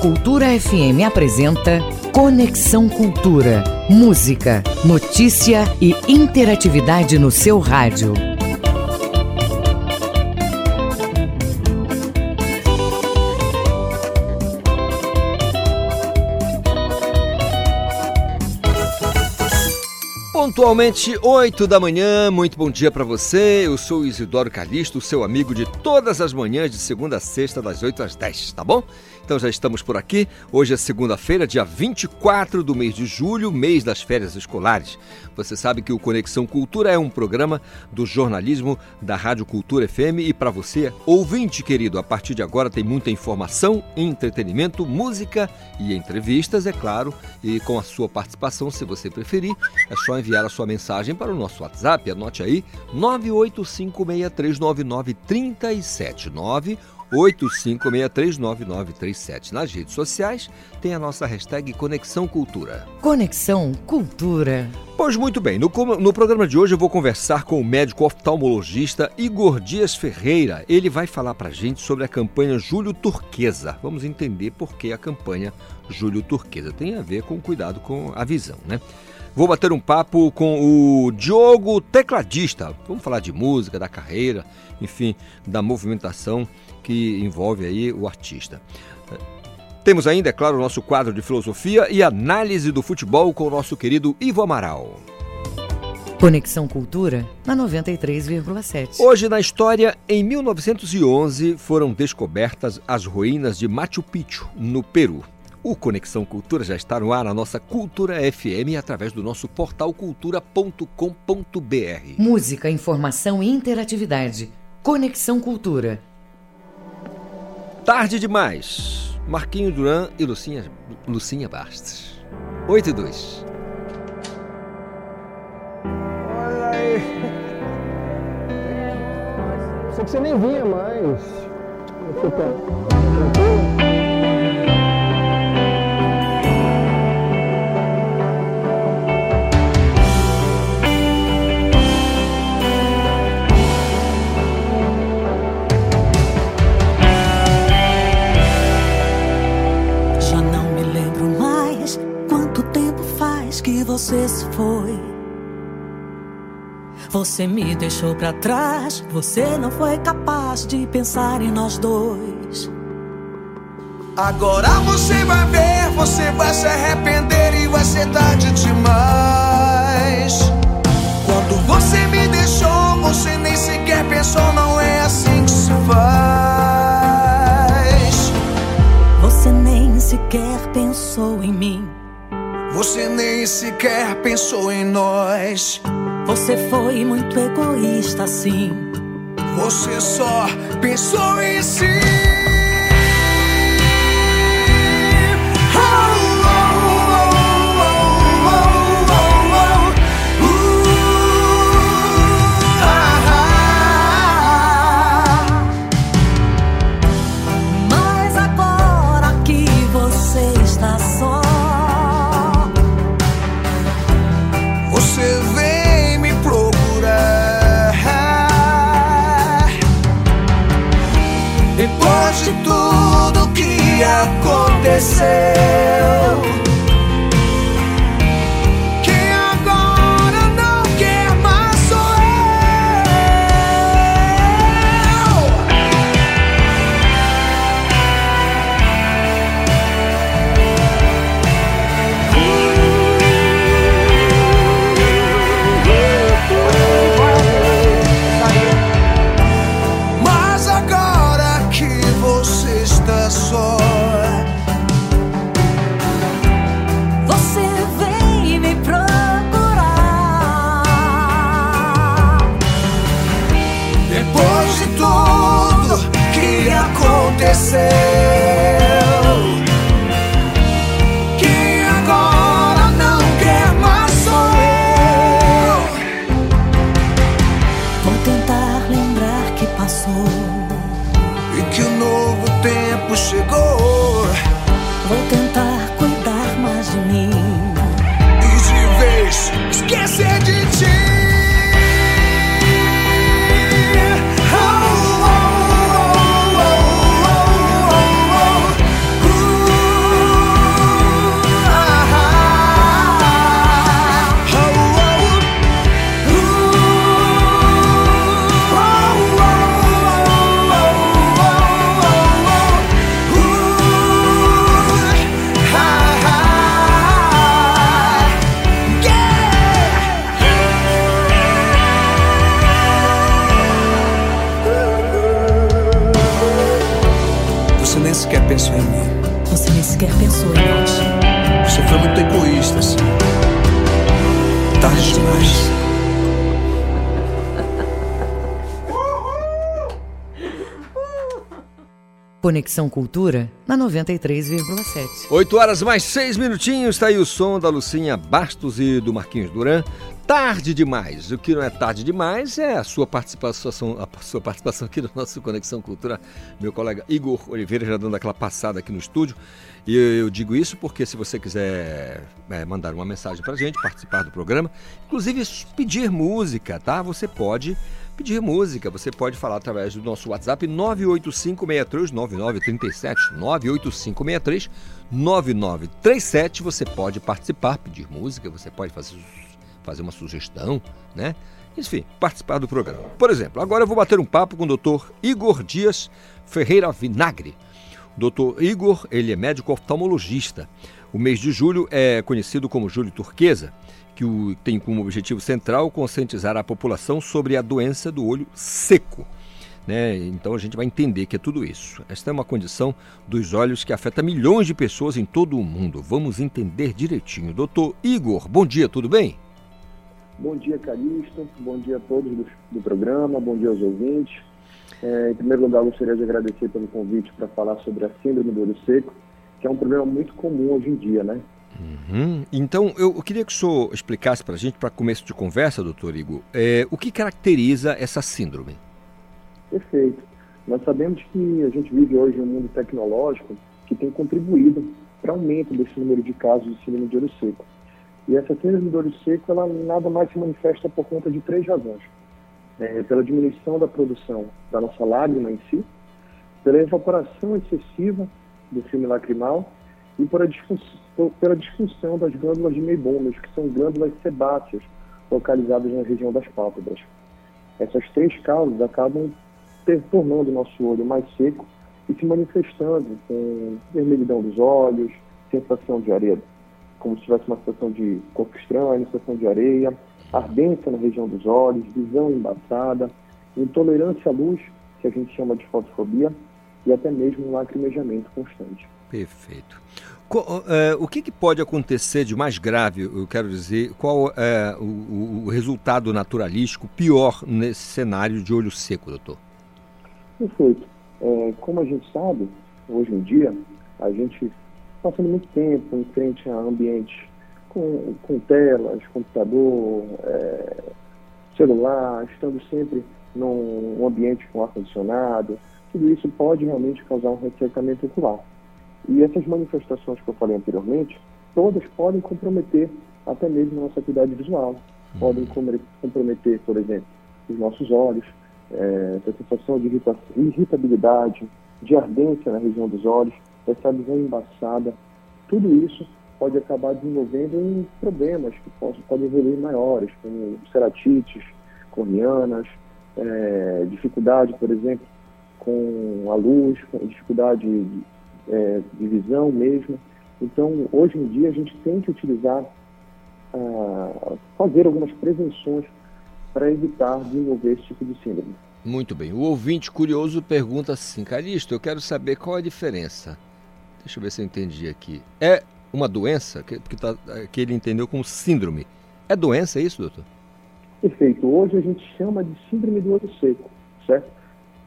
Cultura FM apresenta Conexão Cultura. Música, notícia e interatividade no seu rádio. Pontualmente 8 da manhã, muito bom dia para você. Eu sou Isidoro Calixto, seu amigo de todas as manhãs, de segunda a sexta, das 8 às 10, tá bom? Então já estamos por aqui. Hoje é segunda-feira, dia 24 do mês de julho, mês das férias escolares. Você sabe que o Conexão Cultura é um programa do jornalismo da Rádio Cultura FM e para você, ouvinte querido, a partir de agora tem muita informação, entretenimento, música e entrevistas, é claro, e com a sua participação, se você preferir, é só enviar a sua mensagem para o nosso WhatsApp, anote aí 985639937 85639937. Nas redes sociais tem a nossa hashtag Conexão Cultura. Conexão Cultura. Pois muito bem, no, no programa de hoje eu vou conversar com o médico oftalmologista Igor Dias Ferreira. Ele vai falar pra gente sobre a campanha Júlio Turquesa. Vamos entender por que a campanha Júlio Turquesa tem a ver com cuidado com a visão, né? Vou bater um papo com o Diogo Tecladista. Vamos falar de música, da carreira, enfim, da movimentação que envolve aí o artista. Temos ainda, é claro, o nosso quadro de filosofia e análise do futebol com o nosso querido Ivo Amaral. Conexão Cultura na 93,7. Hoje na história, em 1911 foram descobertas as ruínas de Machu Picchu, no Peru. O Conexão Cultura já está no ar na nossa Cultura FM através do nosso portal cultura.com.br. Música, informação e interatividade. Conexão Cultura Tarde demais. Marquinho Duran e Lucinha, Lucinha Bastos. 8 e 2. Olha aí. Só que você nem vinha mais. Fica você se foi. Você me deixou para trás, você não foi capaz de pensar em nós dois. Agora você vai ver, você vai se arrepender e vai ser tarde demais. Quando você me deixou, você nem sequer pensou, não é assim que se faz. Você nem sequer pensou em mim. Você nem sequer pensou em nós. Você foi muito egoísta, sim. Você só pensou em si. Aconteceu. Conexão Cultura na 93,7. 8 horas mais 6 minutinhos, está aí o som da Lucinha Bastos e do Marquinhos Duran. Tarde demais. O que não é tarde demais é a sua participação, a sua participação aqui no nosso Conexão Cultura. Meu colega Igor Oliveira já dando aquela passada aqui no estúdio. E eu digo isso porque se você quiser é, mandar uma mensagem para gente, participar do programa, inclusive pedir música, tá? Você pode pedir música. Você pode falar através do nosso WhatsApp 985639937. 985639937. Você pode participar, pedir música, você pode fazer, fazer uma sugestão, né? Enfim, participar do programa. Por exemplo, agora eu vou bater um papo com o Dr. Igor Dias Ferreira Vinagre. Dr. Igor, ele é médico oftalmologista. O mês de julho é conhecido como Julho Turquesa que tem como objetivo central conscientizar a população sobre a doença do olho seco. Né? Então a gente vai entender que é tudo isso. Esta é uma condição dos olhos que afeta milhões de pessoas em todo o mundo. Vamos entender direitinho. Doutor Igor, bom dia, tudo bem? Bom dia, Calixto. Bom dia a todos do, do programa. Bom dia aos ouvintes. É, em primeiro lugar, gostaria de agradecer pelo convite para falar sobre a síndrome do olho seco, que é um problema muito comum hoje em dia, né? Uhum. Então, eu, queria que o senhor explicasse para a gente, para começo de conversa, doutor Igor, é, o que caracteriza essa síndrome? Perfeito. Nós sabemos que a gente vive hoje em um mundo tecnológico que tem contribuído para o aumento desse número de casos de síndrome de olho seco. E essa síndrome de olho seco, ela nada mais se manifesta por conta de três razões. É, pela diminuição da produção da nossa lágrima em si, pela evaporação excessiva do filme lacrimal e por a disfunção, pela disfunção das glândulas de Meibomius, que são glândulas sebáceas localizadas na região das pálpebras. Essas três causas acabam tornando o nosso olho mais seco e se manifestando com vermelhidão dos olhos, sensação de areia, como se tivesse uma sensação de corpo estranho, sensação de areia, ardência na região dos olhos, visão embaçada, intolerância à luz, que a gente chama de fotofobia, e até mesmo um lacrimejamento constante. Perfeito. É, o que, que, pode acontecer de mais grave, eu quero dizer, qual é o, o, resultado naturalístico pior nesse cenário de olho seco, doutor? Perfeito. É, como a gente sabe, hoje em dia, a gente passando muito tempo em frente a ambientes com, com telas, computador, é, celular, estando sempre num ambiente com ar-condicionado, tudo isso pode realmente causar um ressecamento ocular. E essas manifestações que eu falei anteriormente, todas podem comprometer até mesmo a nossa atividade visual. Uhum. Podem comprometer, por exemplo, os nossos olhos, é, essa sensação de irritabilidade, de ardência na região dos olhos, essa visão embaçada. Tudo isso pode acabar desenvolvendo em problemas que possam, podem evoluir maiores, como ceratites corneanas, é, dificuldade, por exemplo, com a luz, com dificuldade de, é, de visão mesmo. Então, hoje em dia, a gente tem que utilizar, ah, fazer algumas prevenções para evitar desenvolver esse tipo de síndrome. Muito bem. O ouvinte curioso pergunta assim, Calixto, eu quero saber qual a diferença. Deixa eu ver se eu entendi aqui. É uma doença que, que, tá, que ele entendeu como síndrome. É doença é isso, doutor? Perfeito. Hoje a gente chama de síndrome do olho seco, certo?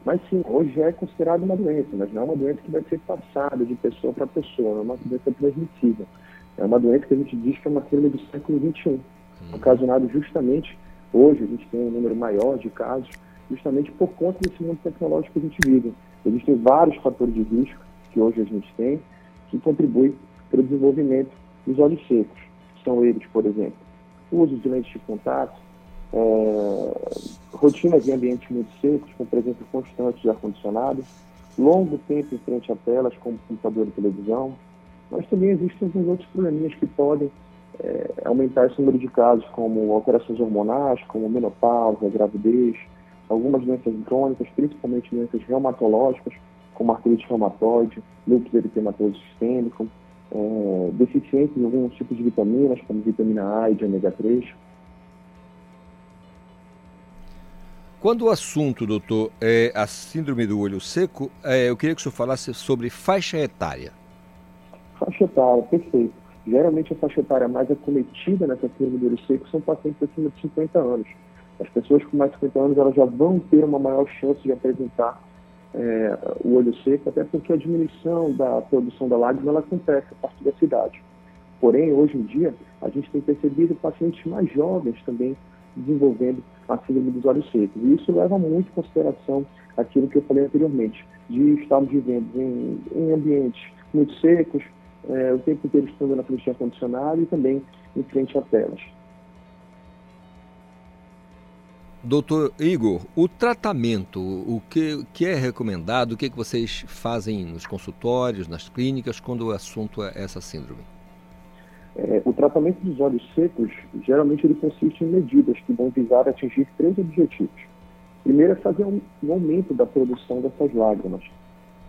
Mas sim, hoje é considerado uma doença, mas não é uma doença que vai ser passada de pessoa para pessoa, não é uma doença transmissível. É uma doença que a gente diz que é uma síndrome do século XXI, ocasionado justamente, hoje a gente tem um número maior de casos, justamente por conta desse mundo tecnológico que a gente vive. Existem vários fatores de risco que hoje a gente tem que contribuem para o desenvolvimento dos olhos secos. São eles, por exemplo, o uso de lentes de contato, é, rotinas em ambientes muito secos, com presença constante de ar-condicionado, longo tempo em frente a telas, como computador e televisão, mas também existem alguns outros probleminhas que podem é, aumentar esse número de casos, como alterações hormonais, como menopausa, gravidez, algumas doenças crônicas, principalmente doenças reumatológicas, como artrite reumatoide, lúpus eritematoso sistêmico, é, deficiência em alguns tipos de vitaminas, como vitamina A e de ômega 3, Quando o assunto, doutor, é a síndrome do olho seco, é, eu queria que o senhor falasse sobre faixa etária. Faixa etária, perfeito. Geralmente a faixa etária mais acometida nessa síndrome do olho seco são pacientes acima de 50 anos. As pessoas com mais de 50 anos elas já vão ter uma maior chance de apresentar é, o olho seco, até porque a diminuição da produção da lágrima ela acontece a partir dessa idade. Porém, hoje em dia, a gente tem percebido pacientes mais jovens também desenvolvendo a síndrome dos olhos secos. E isso leva muito em consideração aquilo que eu falei anteriormente, de estarmos vivendo em, em ambientes muito secos, é, o tempo inteiro estando na frente de ar-condicionado e também em frente a telas. Doutor Igor, o tratamento, o que, que é recomendado, o que, que vocês fazem nos consultórios, nas clínicas, quando o assunto é essa síndrome? É, o tratamento dos olhos secos, geralmente ele consiste em medidas que vão visar atingir três objetivos. Primeiro é fazer um, um aumento da produção dessas lágrimas.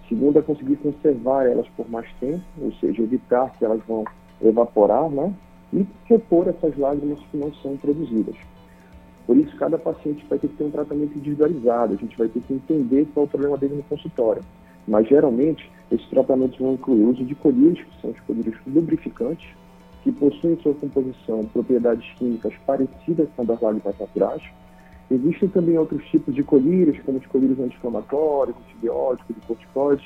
Segundo é conseguir conservar elas por mais tempo, ou seja, evitar que elas vão evaporar, né? E repor essas lágrimas que não são produzidas. Por isso, cada paciente vai ter que ter um tratamento individualizado, a gente vai ter que entender qual é o problema dele no consultório. Mas, geralmente, esses tratamentos vão incluir o uso de colírios, que são os colírios lubrificantes, que possuem em sua composição propriedades químicas parecidas com das lágrimas naturais. Existem também outros tipos de colírios, como os colírios anti-inflamatórios, antibióticos e corticoides,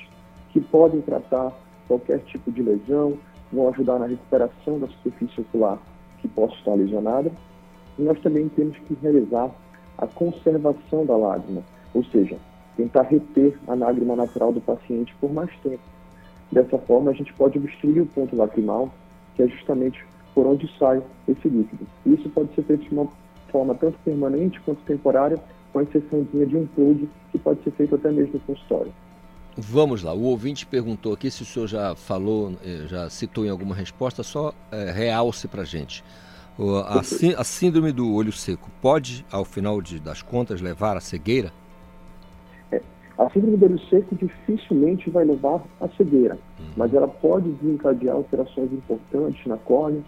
que podem tratar qualquer tipo de lesão, vão ajudar na recuperação da superfície ocular que possa estar lesionada e nós também temos que realizar a conservação da lágrima, ou seja, tentar reter a lágrima natural do paciente por mais tempo. Dessa forma, a gente pode obstruir o ponto lacrimal, que é justamente por onde sai esse líquido. Isso pode ser feito de uma forma tanto permanente quanto temporária, com a exceçãozinha de um plug, que pode ser feito até mesmo no consultório. Vamos lá, o ouvinte perguntou aqui se o senhor já falou, eh, já citou em alguma resposta, só é, realce para a gente. A, a, síndrome do olho seco pode, ao final de, das contas, levar à cegueira? A síndrome do olho seco dificilmente vai levar à cegueira, uhum. mas ela pode desencadear alterações importantes na córnea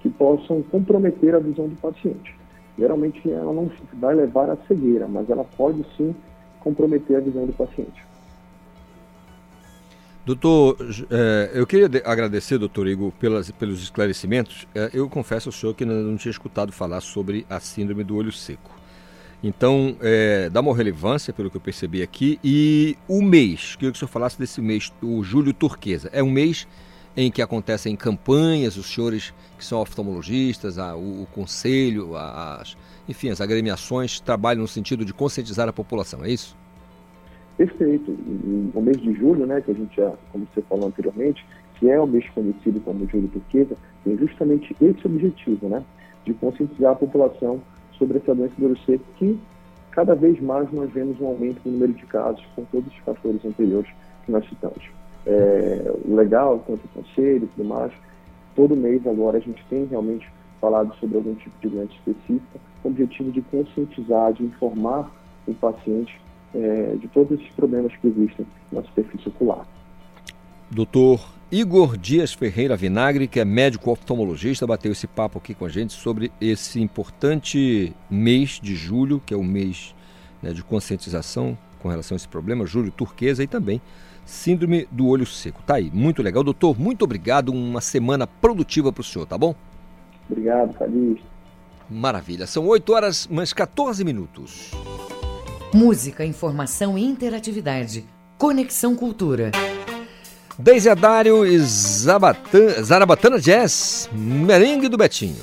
que possam comprometer a visão do paciente. Geralmente ela não vai levar à cegueira, mas ela pode sim comprometer a visão do paciente. Doutor, é, eu queria agradecer, doutor Igor, pelas, pelos esclarecimentos. É, eu confesso ao senhor que não tinha escutado falar sobre a síndrome do olho seco. Então, é, dá uma relevância, pelo que eu percebi aqui. E o mês, queria que o senhor falasse desse mês, o julho turquesa. É um mês em que acontecem campanhas, os senhores que são oftalmologistas, a, o, o, conselho, as, enfim, as agremiações trabalham no sentido de conscientizar a população, é isso? Perfeito. No mês de julho, né, que a gente já, como você falou anteriormente, que é o mês conhecido como julho turquesa, tem justamente esse objetivo, né, de conscientizar a população sobre essa doença do seco, que cada vez mais nós vemos um aumento no número de casos com todos os fatores anteriores que nós citamos. É, legal, tanto o conselho e tudo mais, todo mês agora a gente tem realmente falado sobre algum tipo de doença específica, com o objetivo de conscientizar, de informar o paciente é, de todos esses problemas que existem na superfície ocular. Doutor Igor Dias Ferreira Vinagre, que é médico oftalmologista, bateu esse papo aqui com a gente sobre esse importante mês de julho, que é o mês né, de conscientização com relação a esse problema, julho turquesa e também síndrome do olho seco. Tá aí, muito legal. Doutor, muito obrigado. Uma semana produtiva para o senhor, tá bom? Obrigado, Calixto. Maravilha. São 8 horas mais 14 minutos. Música, informação e interatividade. Conexão Cultura. Deisadário e Zarabatana Jazz, merengue do Betinho.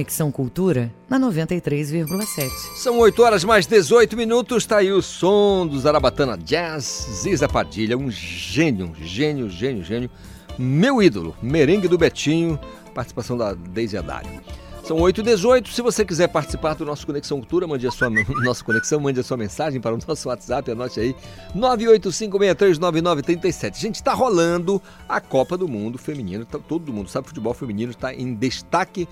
Conexão Cultura na 93,7. São 8 horas mais 18 minutos, tá aí o som do Zarabatana Jazz, Ziza Padilha, um gênio, gênio, gênio, gênio. Meu ídolo, merengue do Betinho, participação da Deise Adário. São 8 e 18 Se você quiser participar do nosso Conexão Cultura, mande a sua nossa conexão, mande a sua mensagem para o nosso WhatsApp, anote aí 985639937. Gente, está rolando a Copa do Mundo Feminino. Tá, todo mundo sabe, o futebol feminino está em destaque.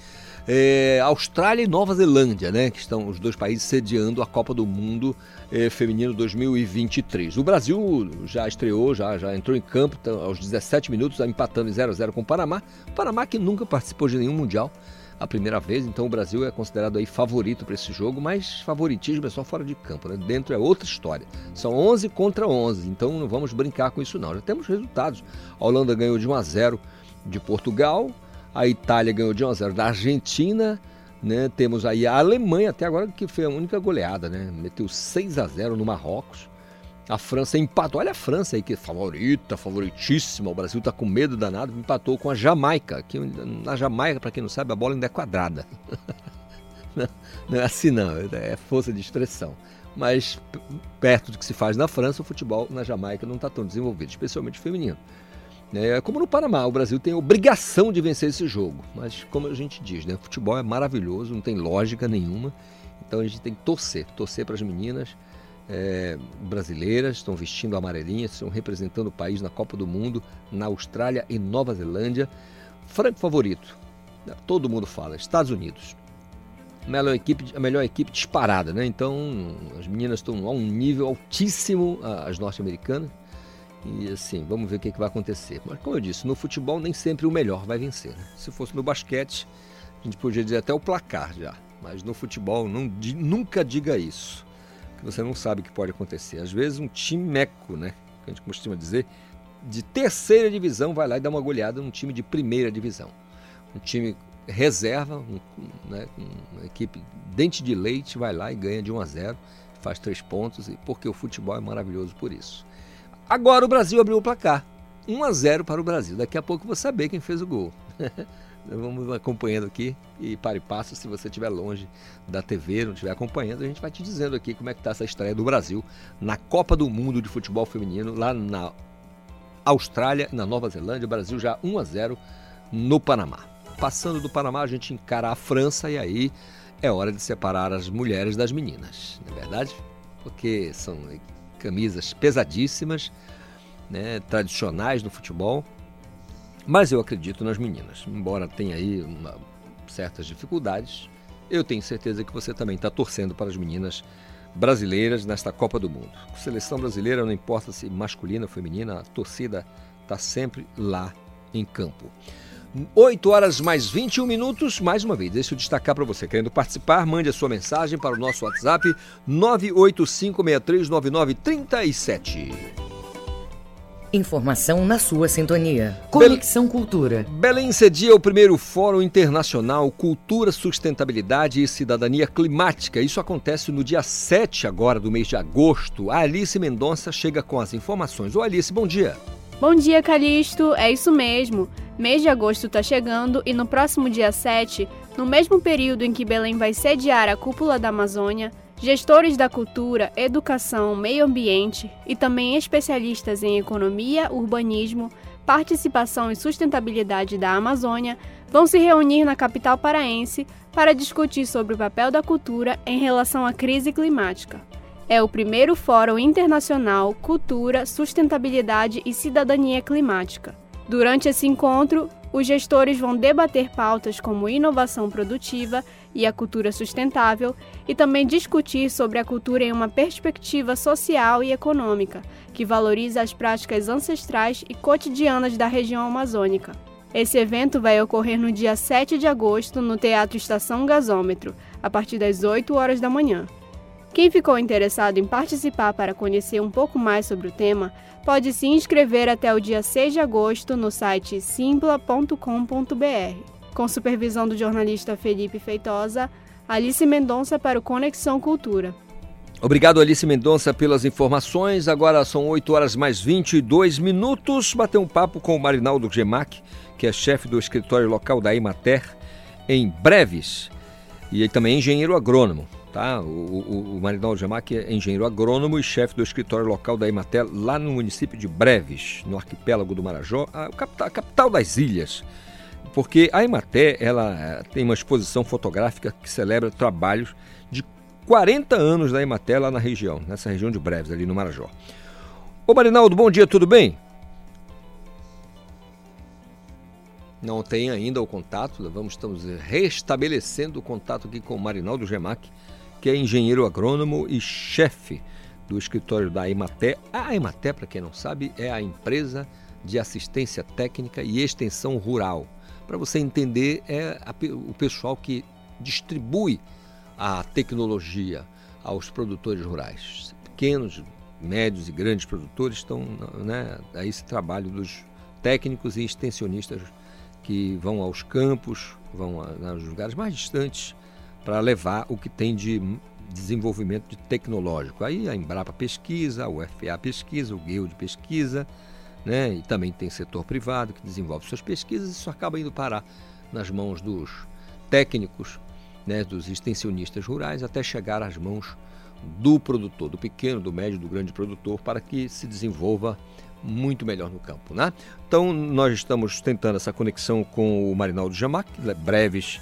É, Austrália e Nova Zelândia, né? Que estão os dois países sediando a Copa do Mundo é, Feminino 2023. O Brasil já estreou, já, já entrou em campo tá, aos 17 minutos, empatando em 0 a 0 com o Panamá. O Panamá que nunca participou de nenhum Mundial a primeira vez, então o Brasil é considerado aí favorito para esse jogo, mas favoritismo é só fora de campo, né? Dentro é outra história. São 11 contra 11, então não vamos brincar com isso não. Já temos resultados. A Holanda ganhou de 1 a 0 de Portugal, a Itália ganhou de 1 a 0 da Argentina, né? Temos aí a Alemanha até agora que foi a única goleada, né? Meteu 6 a 0 no Marrocos. A França empatou. Olha a França aí, que é favorita, favoritíssima. O Brasil tá com medo danado. Empatou com a Jamaica. Que na Jamaica, para quem não sabe, a bola ainda é quadrada. não é assim, não. É força de expressão. Mas perto do que se faz na França, o futebol na Jamaica não está tão desenvolvido, especialmente feminino. É, como no Panamá, o Brasil tem obrigação de vencer esse jogo. Mas, como a gente diz, né, futebol é maravilhoso, não tem lógica nenhuma. Então a gente tem que torcer, torcer para as meninas é, brasileiras, estão vestindo amarelinhas, estão representando o país na Copa do Mundo, na Austrália e Nova Zelândia. Franco favorito, né, todo mundo fala, Estados Unidos. A melhor equipe, a melhor equipe disparada, né? Então as meninas estão a um nível altíssimo, as norte-americanas. E assim, vamos ver o que, que, vai acontecer. Mas como eu disse, no futebol nem sempre o melhor vai vencer. Né? Se fosse no basquete, a gente podia dizer até o placar já. Mas no futebol, não, nunca diga isso que você não sabe o que pode acontecer. Às vezes um time meco, né, que a gente costuma dizer, de terceira divisão vai lá e dá uma goleada num time de primeira divisão. Um time reserva, um, né, uma equipe dente de leite vai lá e ganha de 1 a 0, faz três pontos, porque o futebol é maravilhoso por isso. Agora o Brasil abriu o placar. 1 a 0 para o Brasil. Daqui a pouco eu vou saber quem fez o gol. Vamos acompanhando aqui e para e passo. Se você estiver longe da TV, não estiver acompanhando, a gente vai te dizendo aqui como é que está essa estreia do Brasil na Copa do Mundo de Futebol Feminino, lá na Austrália, na Nova Zelândia. O Brasil já 1 a 0 no Panamá. Passando do Panamá, a gente encara a França e aí é hora de separar as mulheres das meninas, não é verdade? Porque são camisas pesadíssimas, né, tradicionais no futebol mas eu acredito nas meninas. Embora tenha aí uma, certas dificuldades, eu tenho certeza que você também está torcendo para as meninas brasileiras nesta Copa do Mundo. Seleção brasileira, não importa se masculina ou feminina, a torcida está sempre lá em campo. 8 horas mais 21 minutos. Mais uma vez, deixa eu destacar para você. Querendo participar, mande a sua mensagem para o nosso WhatsApp 985639937. Informação na sua sintonia. Conexão Bel... Cultura. Belém cedia o primeiro Fórum Internacional Cultura, Sustentabilidade e Cidadania Climática. Isso acontece no dia 7 agora do mês de agosto. A Alice Mendonça chega com as informações. Ô Alice, bom dia. Bom dia, Calixto. É isso mesmo. Mês de agosto está chegando e no próximo dia 7, no mesmo período em que Belém vai sediar a Cúpula da Amazônia, Gestores da cultura, educação, meio ambiente e também especialistas em economia, urbanismo, participação e sustentabilidade da Amazônia vão se reunir na capital paraense para discutir sobre o papel da cultura em relação à crise climática. É o primeiro Fórum Internacional Cultura, Sustentabilidade e Cidadania Climática. Durante esse encontro, os gestores vão debater pautas como inovação produtiva e a cultura sustentável e também discutir sobre a cultura em uma perspectiva social e econômica, que valoriza as práticas ancestrais e cotidianas da região amazônica. Esse evento vai ocorrer no dia 7 de agosto no Teatro Estação Gasômetro, a partir das 8 horas da manhã. Quem ficou interessado em participar para conhecer um pouco mais sobre o tema, pode se inscrever até o dia 6 de agosto no site simpla.com.br. Com supervisão do jornalista Felipe Feitosa, Alice Mendonça para o Conexão Cultura. Obrigado, Alice Mendonça, pelas informações. Agora são 8 horas mais 22 minutos. Bater um papo com o Marinaldo Gemac, que é chefe do escritório local da Imater em Breves. E também é engenheiro agrônomo. Tá? O, o, o Marinaldo Jamac é engenheiro agrônomo e chefe do escritório local da Ematel lá no município de Breves, no arquipélago do Marajó, a capital, a capital das ilhas. Porque a Ematé ela eh, tem uma exposição fotográfica que celebra trabalhos de 40 anos da Ematé lá na região, nessa região de Breves, ali no Marajó. Ô Marinaldo, bom dia, tudo bem? Não tem ainda o contato, vamos estamos restabelecendo o contato aqui com o Marinaldo Gemac, que é engenheiro agrônomo e chefe do escritório da Ematé. A Ematé, para quem não sabe, é a empresa de assistência técnica e extensão rural. Para você entender, é a, o pessoal que distribui a tecnologia aos produtores rurais. Pequenos, médios e grandes produtores estão né, a esse trabalho dos técnicos e extensionistas que vão aos campos, vão aos lugares mais distantes para levar o que tem de desenvolvimento de tecnológico. Aí a Embrapa pesquisa, a UFA pesquisa, o de pesquisa, né? e também tem setor privado que desenvolve suas pesquisas, isso acaba indo parar nas mãos dos técnicos, né? dos extensionistas rurais, até chegar às mãos do produtor, do pequeno, do médio, do grande produtor, para que se desenvolva muito melhor no campo. Né? Então, nós estamos tentando essa conexão com o Marinaldo Jamac, breves,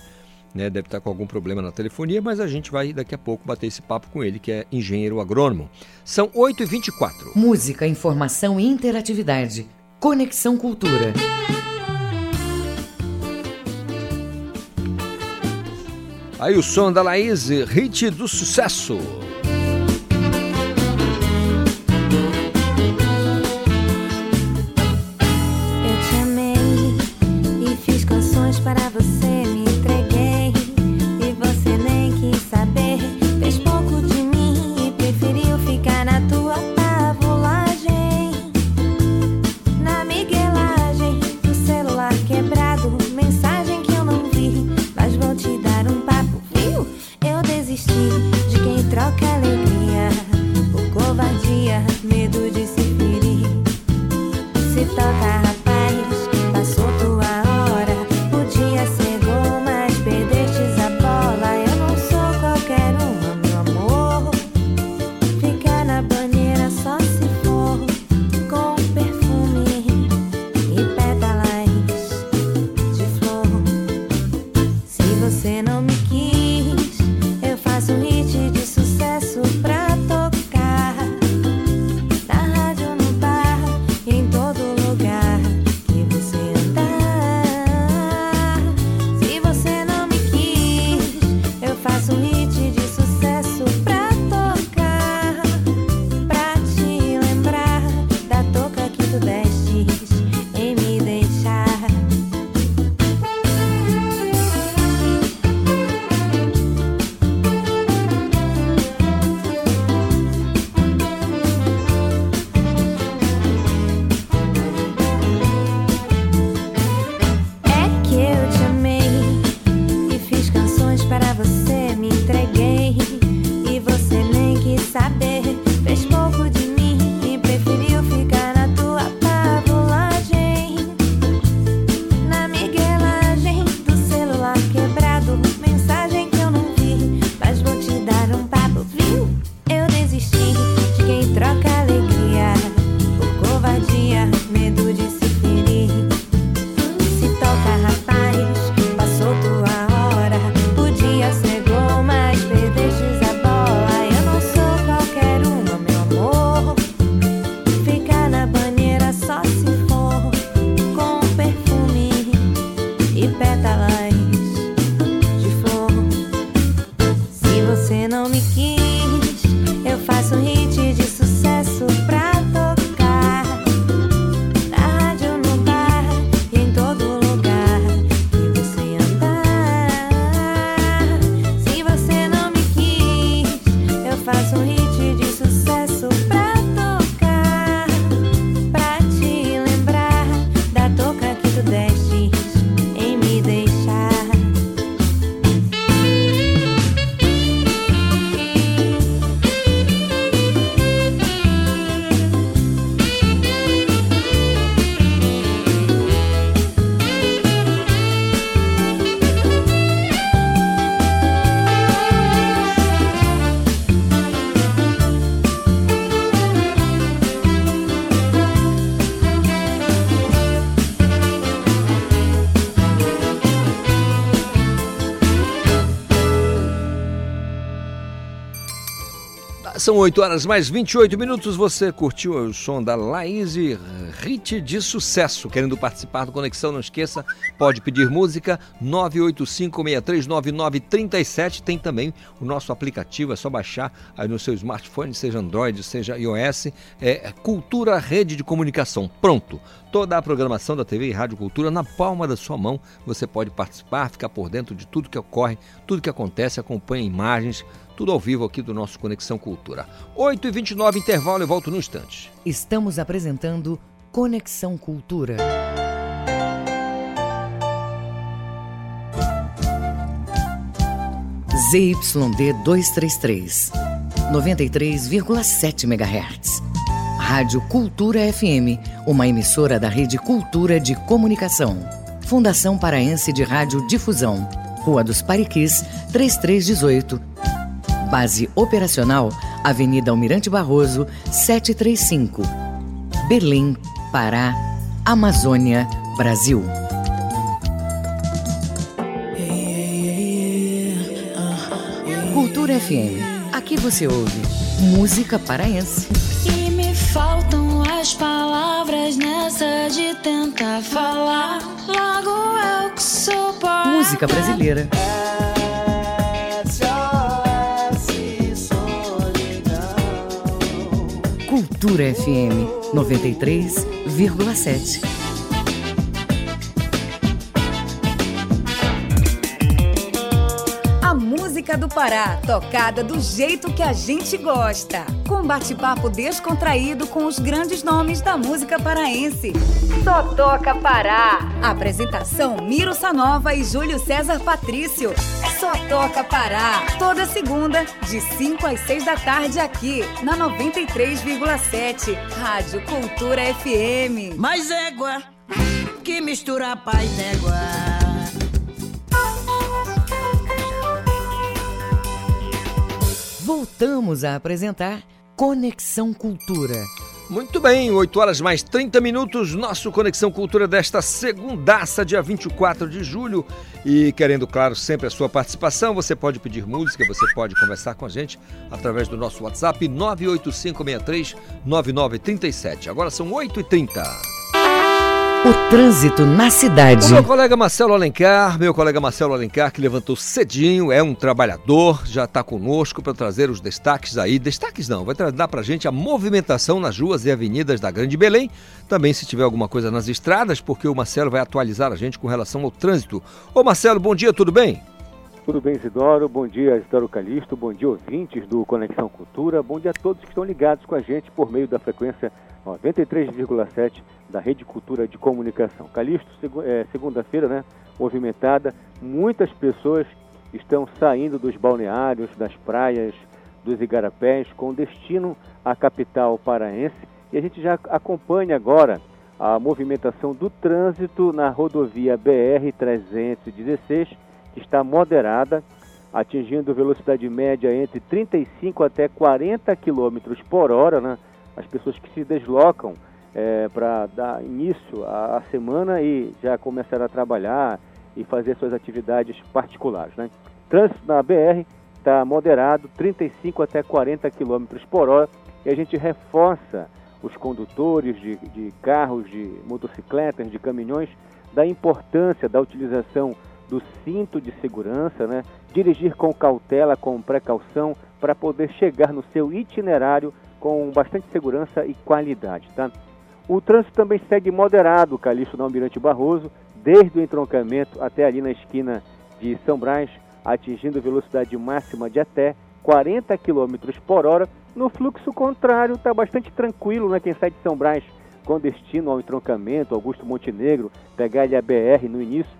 né, deve estar com algum problema na telefonia, mas a gente vai daqui a pouco bater esse papo com ele, que é engenheiro agrônomo. São 8h24. Música, informação e interatividade. Conexão Cultura. Aí o som da Laís, hit do sucesso. you. São 8 horas mais 28 minutos. Você curtiu o som da Laís Hit de sucesso. Querendo participar do Conexão, não esqueça, pode pedir música 985639937. Tem também o nosso aplicativo, é só baixar aí no seu smartphone, seja Android, seja iOS. É Cultura Rede de Comunicação. Pronto. Toda a programação da TV e Rádio Cultura na palma da sua mão. Você pode participar, ficar por dentro de tudo que ocorre, tudo que acontece, acompanha imagens tudo ao vivo aqui do nosso Conexão Cultura. 8h29, intervalo e volto no instante. Estamos apresentando Conexão Cultura. ZYD 233, 93,7 MHz. Rádio Cultura FM, uma emissora da Rede Cultura de Comunicação. Fundação Paraense de Rádio Difusão. Rua dos Pariquis, 3318 Base operacional, Avenida Almirante Barroso, 735. Belém, Pará, Amazônia, Brasil. Cultura FM. Aqui você ouve música paraense. E me faltam as palavras nessa de tentar falar. Logo eu que sou Música brasileira. Cultura FM 93,7. A música do Pará, tocada do jeito que a gente gosta. Com bate-papo descontraído com os grandes nomes da música paraense. Só toca Pará. Apresentação Miro Sanova e Júlio César Patrício. Só toca Pará. Toda segunda, de 5 às 6 da tarde, aqui na 93,7. Rádio Cultura FM. Mais égua que mistura paz d'égua. Voltamos a apresentar Conexão Cultura. Muito bem, 8 horas mais 30 minutos, nosso Conexão Cultura desta segundaça, dia 24 de julho. E querendo, claro, sempre a sua participação, você pode pedir música, você pode conversar com a gente através do nosso WhatsApp 985639937. Agora são 8h30. O trânsito na cidade. O meu colega Marcelo Alencar, meu colega Marcelo Alencar, que levantou cedinho, é um trabalhador, já está conosco para trazer os destaques aí. Destaques não, vai dar para gente a movimentação nas ruas e avenidas da Grande Belém. Também se tiver alguma coisa nas estradas, porque o Marcelo vai atualizar a gente com relação ao trânsito. Ô Marcelo, bom dia, tudo bem? Tudo bem, Isidoro? Bom dia, Isidoro Calixto. Bom dia, ouvintes do Conexão Cultura. Bom dia a todos que estão ligados com a gente por meio da frequência 93,7 da Rede Cultura de Comunicação. Calixto, é, segunda-feira, né? Movimentada. Muitas pessoas estão saindo dos balneários, das praias, dos igarapés, com destino à capital paraense. E a gente já acompanha agora a movimentação do trânsito na rodovia BR-316, que está moderada, atingindo velocidade média entre 35 até 40 km por hora, né? As pessoas que se deslocam é, para dar início à, à, semana e já começar a trabalhar e fazer suas atividades particulares. Né? Trânsito na BR está moderado, 35 até 40 km por hora, e a gente reforça os condutores de, de carros, de motocicletas, de caminhões, da importância da utilização do cinto de segurança, né? dirigir com cautela, com precaução, para poder chegar no seu itinerário com bastante segurança e qualidade. Tá? O trânsito também segue moderado, Calixto na Almirante Barroso, desde o entroncamento até ali na esquina de São Brás, atingindo velocidade máxima de até 40 km por hora. No fluxo contrário, está bastante tranquilo, né? Quem sai de São Brás com destino ao entroncamento, Augusto Montenegro, pegar ali a BR no início,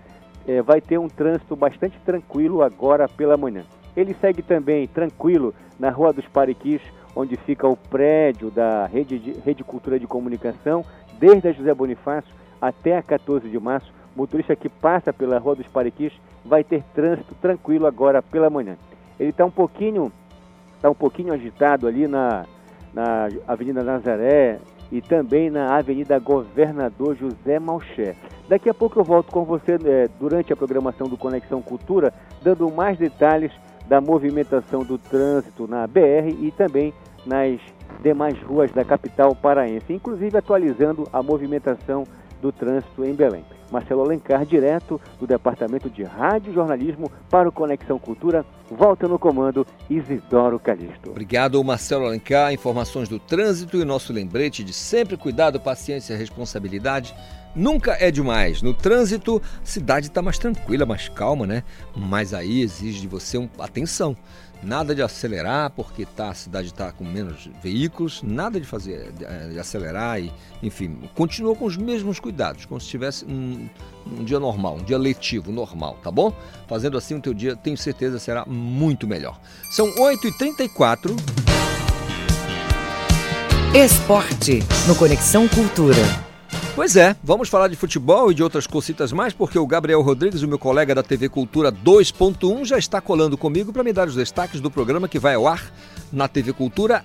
é, vai ter um trânsito bastante tranquilo agora pela manhã. Ele segue também tranquilo na Rua dos Pariquis, onde fica o prédio da Rede, de, Rede Cultura de Comunicação, desde a José Bonifácio até a 14 de março. Motorista que passa pela Rua dos Pariquis vai ter trânsito tranquilo agora pela manhã. Ele está um pouquinho está um pouquinho agitado ali na, na Avenida Nazaré e também na Avenida Governador José Malcher. Daqui a pouco eu volto com você é, durante a programação do Conexão Cultura, dando mais detalhes da movimentação do trânsito na BR e também nas demais ruas da capital paraense, inclusive atualizando a movimentação do trânsito em Belém. Marcelo Alencar, direto do Departamento de Rádio Jornalismo para o Conexão Cultura, volta no comando Isidoro Calixto. Obrigado, Marcelo Alencar. Informações do trânsito e nosso lembrete de sempre cuidado, paciência e responsabilidade. Nunca é demais. No trânsito, a cidade está mais tranquila, mais calma, né? Mas aí exige de você um, atenção. Nada de acelerar, porque tá, a cidade está com menos veículos, nada de fazer de, de acelerar e, enfim, continua com os mesmos cuidados, como se estivesse um, dia normal, um dia letivo, normal, tá bom? Fazendo assim o teu dia, tenho certeza, será muito melhor. São 8h34. Esporte, no Conexão Cultura. Pois é, vamos falar de futebol e de outras cositas mais, porque o Gabriel Rodrigues, o meu colega da TV Cultura 2.1, já está colando comigo para me dar os destaques do programa que vai ao ar na TV Cultura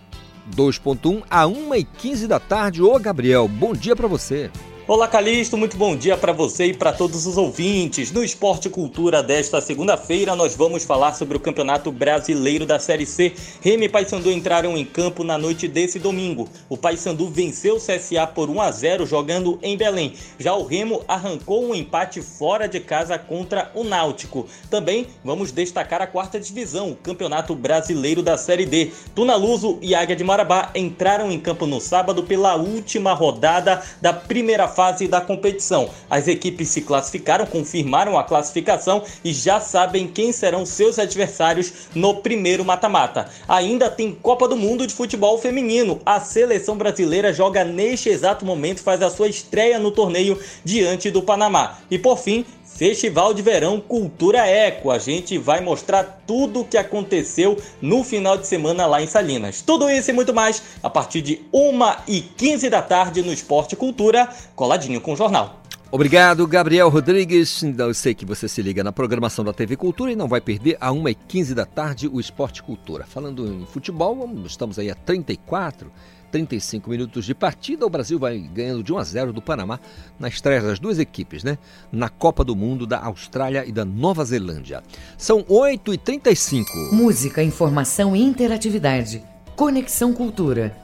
2.1 a 1h15 da tarde. Ô Gabriel, bom dia para você. Olá Calixto, muito bom dia para você e para todos os ouvintes. No Esporte Cultura desta segunda-feira, nós vamos falar sobre o Campeonato Brasileiro da Série C. Remy e Paysandu entraram em campo na noite desse domingo. O Paysandu venceu o CSA por 1 a 0 jogando em Belém. Já o Remo arrancou um empate fora de casa contra o Náutico. Também vamos destacar a quarta divisão, o Campeonato Brasileiro da Série D. Tunaluso e Águia de Marabá entraram em campo no sábado pela última rodada da primeira fase da competição. As equipes se classificaram, confirmaram a classificação e já sabem quem serão seus adversários no primeiro mata-mata. Ainda tem Copa do Mundo de Futebol Feminino. A seleção brasileira joga neste exato momento, faz a sua estreia no torneio diante do Panamá. E por fim, Festival de Verão Cultura Eco. A gente vai mostrar tudo o que aconteceu no final de semana lá em Salinas. Tudo isso e muito mais a partir de 1h15 da tarde no Esporte Cultura, coladinho com o jornal. Obrigado, Gabriel Rodrigues. Eu sei que você se liga na programação da TV Cultura e não vai perder a 1h15 da tarde o Esporte Cultura. Falando em futebol, estamos aí a 34 35 minutos de partida, o Brasil vai ganhando de 1 a 0 do Panamá na estreia das duas equipes, né? Na Copa do Mundo da Austrália e da Nova Zelândia. São 8h35. Música, informação e interatividade. Conexão Cultura.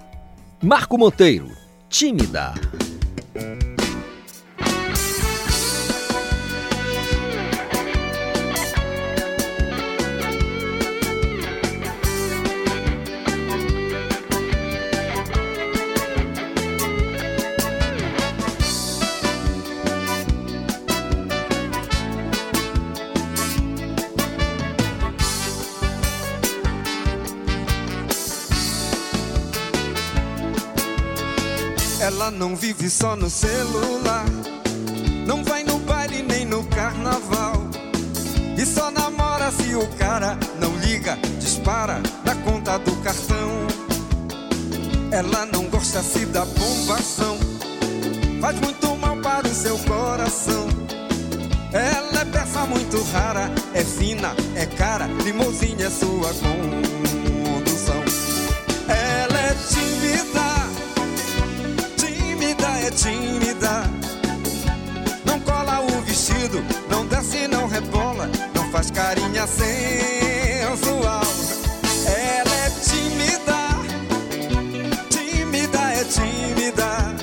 Marco Monteiro, tímida. Não vive só no celular, não vai no baile nem no carnaval. E só namora se o cara não liga, dispara da conta do cartão. Ela não gosta se da bombação, faz muito mal para o seu coração. Ela é peça muito rara, é fina, é cara, limousine é sua condução. Ela é tímida é tímida. Não cola o vestido, não desce, não rebola, não faz carinha sensual. Ela é tímida, tímida é tímida.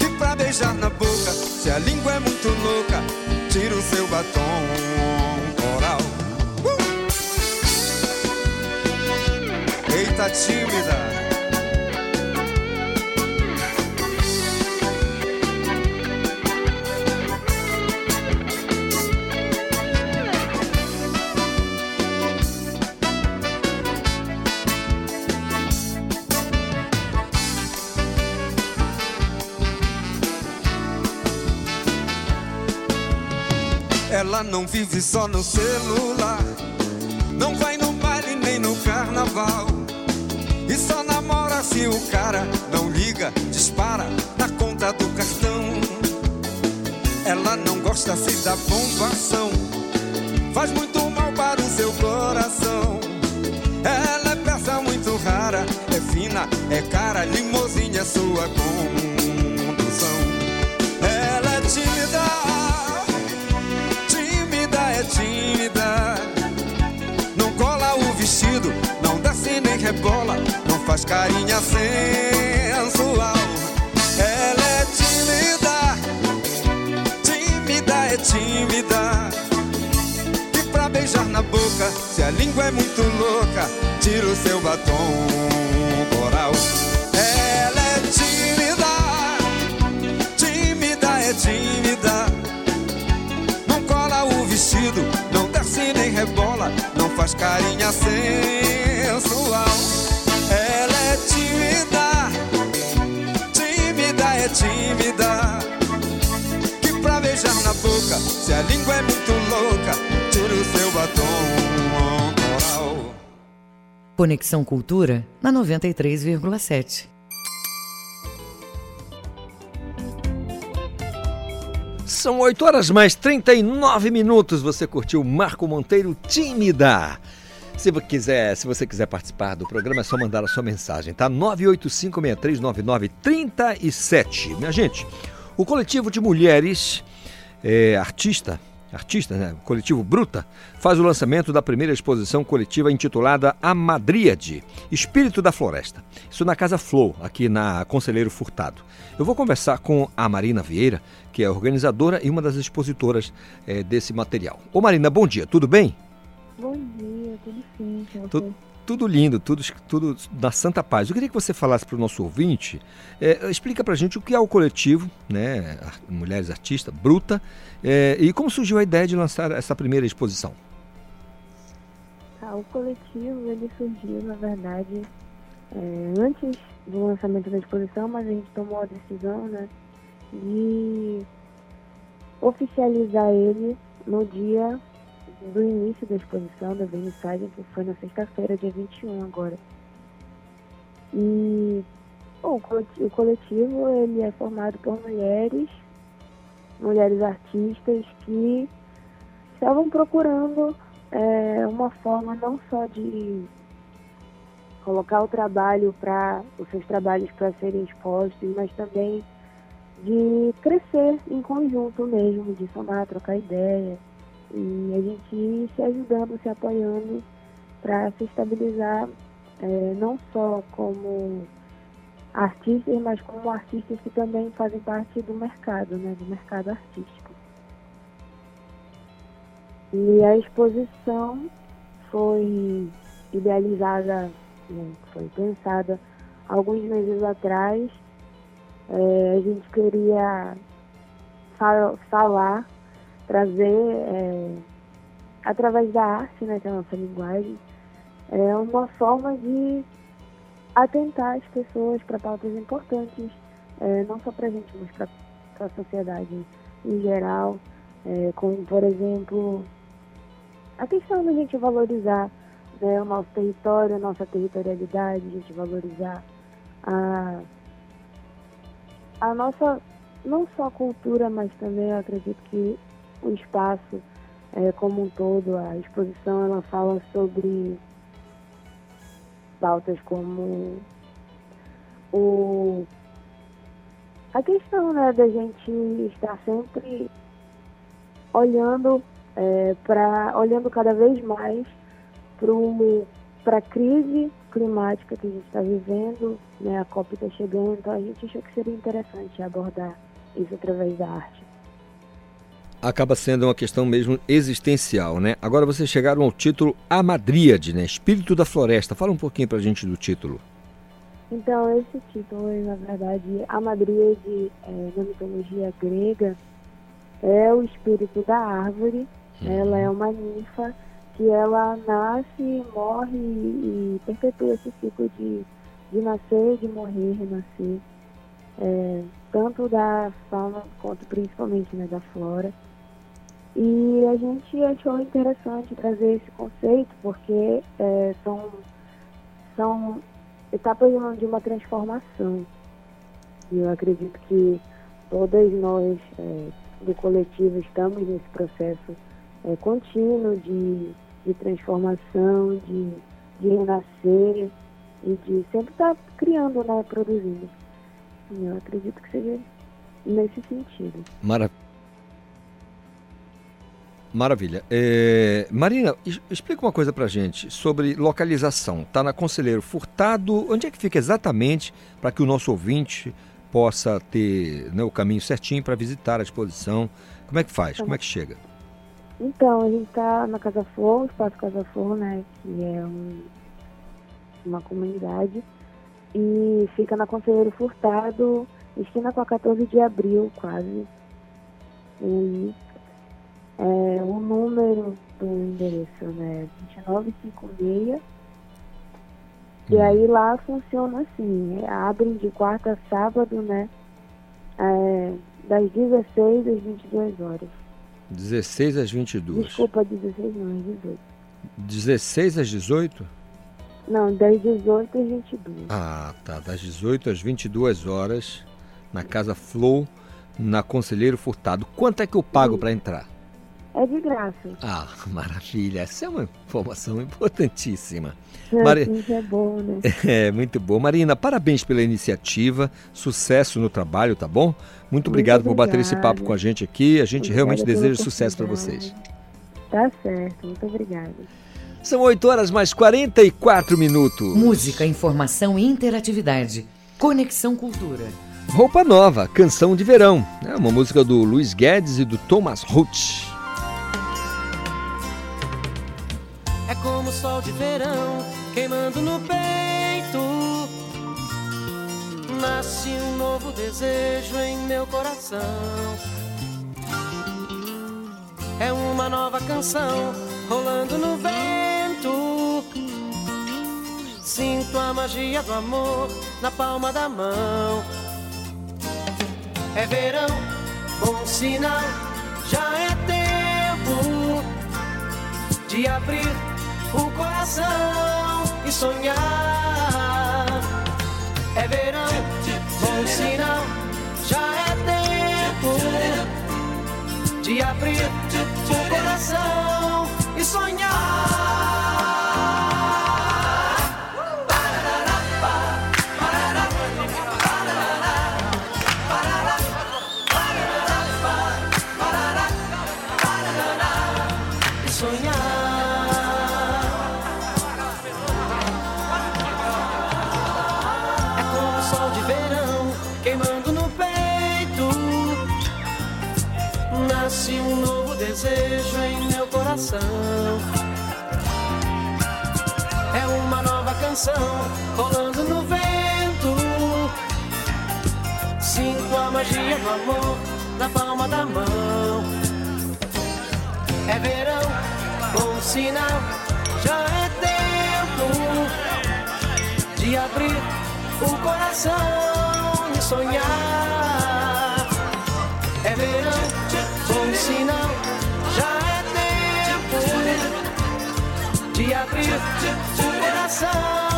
E pra beijar na boca, se a língua é muito louca, tira o seu batom coral. Uh! Eita, tímida. Não vive só no celular, não vai no baile nem no carnaval. E só namora se o cara não liga, dispara na conta do cartão. Ela não gosta se da bombação, faz muito mal para o seu coração. Ela é peça muito rara, é fina, é cara, limousine é sua condução. Rebola, não faz carinha sensual. Ela é tímida, tímida é tímida. E pra beijar na boca, se a língua é muito louca, tira o seu batom coral. Ela é tímida, tímida é tímida. Não cola o vestido, não desce nem rebola, não faz carinha sensual. Ela é tímida, tímida é tímida. Que pra beijar na boca, se a língua é muito louca, tira o seu batom. Conexão Cultura na 93,7. São 8 horas mais 39 minutos. Você curtiu Marco Monteiro Tímida. Se você quiser, se você quiser participar do programa, é só mandar a sua mensagem, tá? 985639937. Minha gente, o coletivo de mulheres é, artista, artista, né? Coletivo Bruta, faz o lançamento da primeira exposição coletiva intitulada A Madríade, Espírito da Floresta. Isso na Casa Flow, aqui na Conselheiro Furtado. Eu vou conversar com a Marina Vieira, que é organizadora e uma das expositoras é, desse material. Ô Marina, bom dia, tudo bem? Bom dia, tudo sim. com Tu- você? tudo lindo, tudo, tudo da Santa Paz. Eu queria que você falasse para o nosso ouvinte, é, explica para a gente o que é o coletivo, né, Mulheres Artistas, Bruta, é, e como surgiu a ideia de lançar essa primeira exposição. Tá, o coletivo ele surgiu, na verdade, é, antes do lançamento da exposição, mas a gente tomou a decisão né, de oficializar ele no dia do início da exposição, da vernissagem, que foi na sexta-feira, dia 21 agora. E bom, o coletivo ele é formado por mulheres, mulheres artistas que estavam procurando é, uma forma não só de colocar o trabalho para os seus trabalhos para serem expostos, mas também de crescer em conjunto mesmo, de somar, trocar ideia. E a gente se ajudando, se apoiando para se estabilizar é, não só como artistas, mas como artistas que também fazem parte do mercado, né, do mercado artístico. E a exposição foi idealizada, né, foi pensada alguns meses atrás. É, a gente queria fa- falar, trazer, é, através da arte, né, que é a nossa linguagem, é uma forma de atentar as pessoas para pautas importantes, é, não só para a gente, mas para a sociedade em geral, é, como, por exemplo, a questão da gente valorizar né, o nosso território, a nossa territorialidade, a gente valorizar a, a nossa, não só cultura, mas também eu acredito que o espaço é, como um todo, a exposição, ela fala sobre pautas como o a questão né, da gente estar sempre olhando é, para olhando cada vez mais para a crise climática que a gente está vivendo, né, a COP está chegando, então a gente achou que seria interessante abordar isso através da arte. Acaba sendo uma questão mesmo existencial, né? Agora vocês chegaram ao título A Madríade, né? Espírito da Floresta. Fala um pouquinho pra gente do título. Então, esse título, na verdade, a Madríade, é, na mitologia grega, é o espírito da árvore. Ela é uma ninfa que ela nasce, morre e perpetua esse ciclo de, de nascer, de morrer, renascer. É, tanto da fauna quanto principalmente né, da flora. E a gente achou interessante trazer esse conceito porque é, são, são etapas de uma- de uma transformação. E eu acredito que todas nós é, do coletivo estamos nesse processo é, contínuo de, de transformação, de, de renascer e de sempre estar criando, né, produzindo. Eu acredito que seja nesse sentido. Mara... Maravilha. É, Marina, explica uma coisa pra gente sobre localização. Está na Conselheiro Furtado. Onde é que fica exatamente para que o nosso ouvinte possa ter né, o caminho certinho para visitar a exposição? Como é que faz? Como é que chega? Então, a gente está na Casa Flor, o Espaço Casa Flor, né? Que é um, uma comunidade. E fica na Conselheiro Furtado, esquina com a 14 de abril, quase. E é, o número do endereço, né? 2956. E aí lá funciona assim, abrem de quarta a sábado, né? É, das 16 às 22 horas. 16 às 22. Desculpa, 16 não, às 18. 16 às 18? Não, das 18 às 22. Ah, tá. Das 18 às 22 horas, na Casa Flow, na Conselheiro Furtado. Quanto é que eu pago para entrar? É de graça. Ah, maravilha. Essa é uma informação importantíssima. É, Mari... é bom, né? É, muito bom. Marina, parabéns pela iniciativa. Sucesso no trabalho, tá bom? Muito obrigado muito por bater esse papo com a gente aqui. A gente obrigada realmente deseja sucesso para vocês. Tá certo. Muito obrigada. São 8 horas mais 44 minutos. Música, informação e interatividade. Conexão Cultura. Roupa Nova, Canção de Verão. É uma música do Luiz Guedes e do Thomas Ruth. É como o sol de verão queimando no peito. Nasce um novo desejo em meu coração. É uma nova canção rolando no vento. Sinto a magia do amor na palma da mão. É verão, bom sinal, já é tempo de abrir o coração e sonhar. É verão, bom sinal, já é tempo de abrir o coração e sonhar. Canção rolando no vento. Sinto a magia do amor na palma da mão. É verão, bom sinal, já é tempo de abrir o coração e sonhar. É verão, bom sinal de abrir o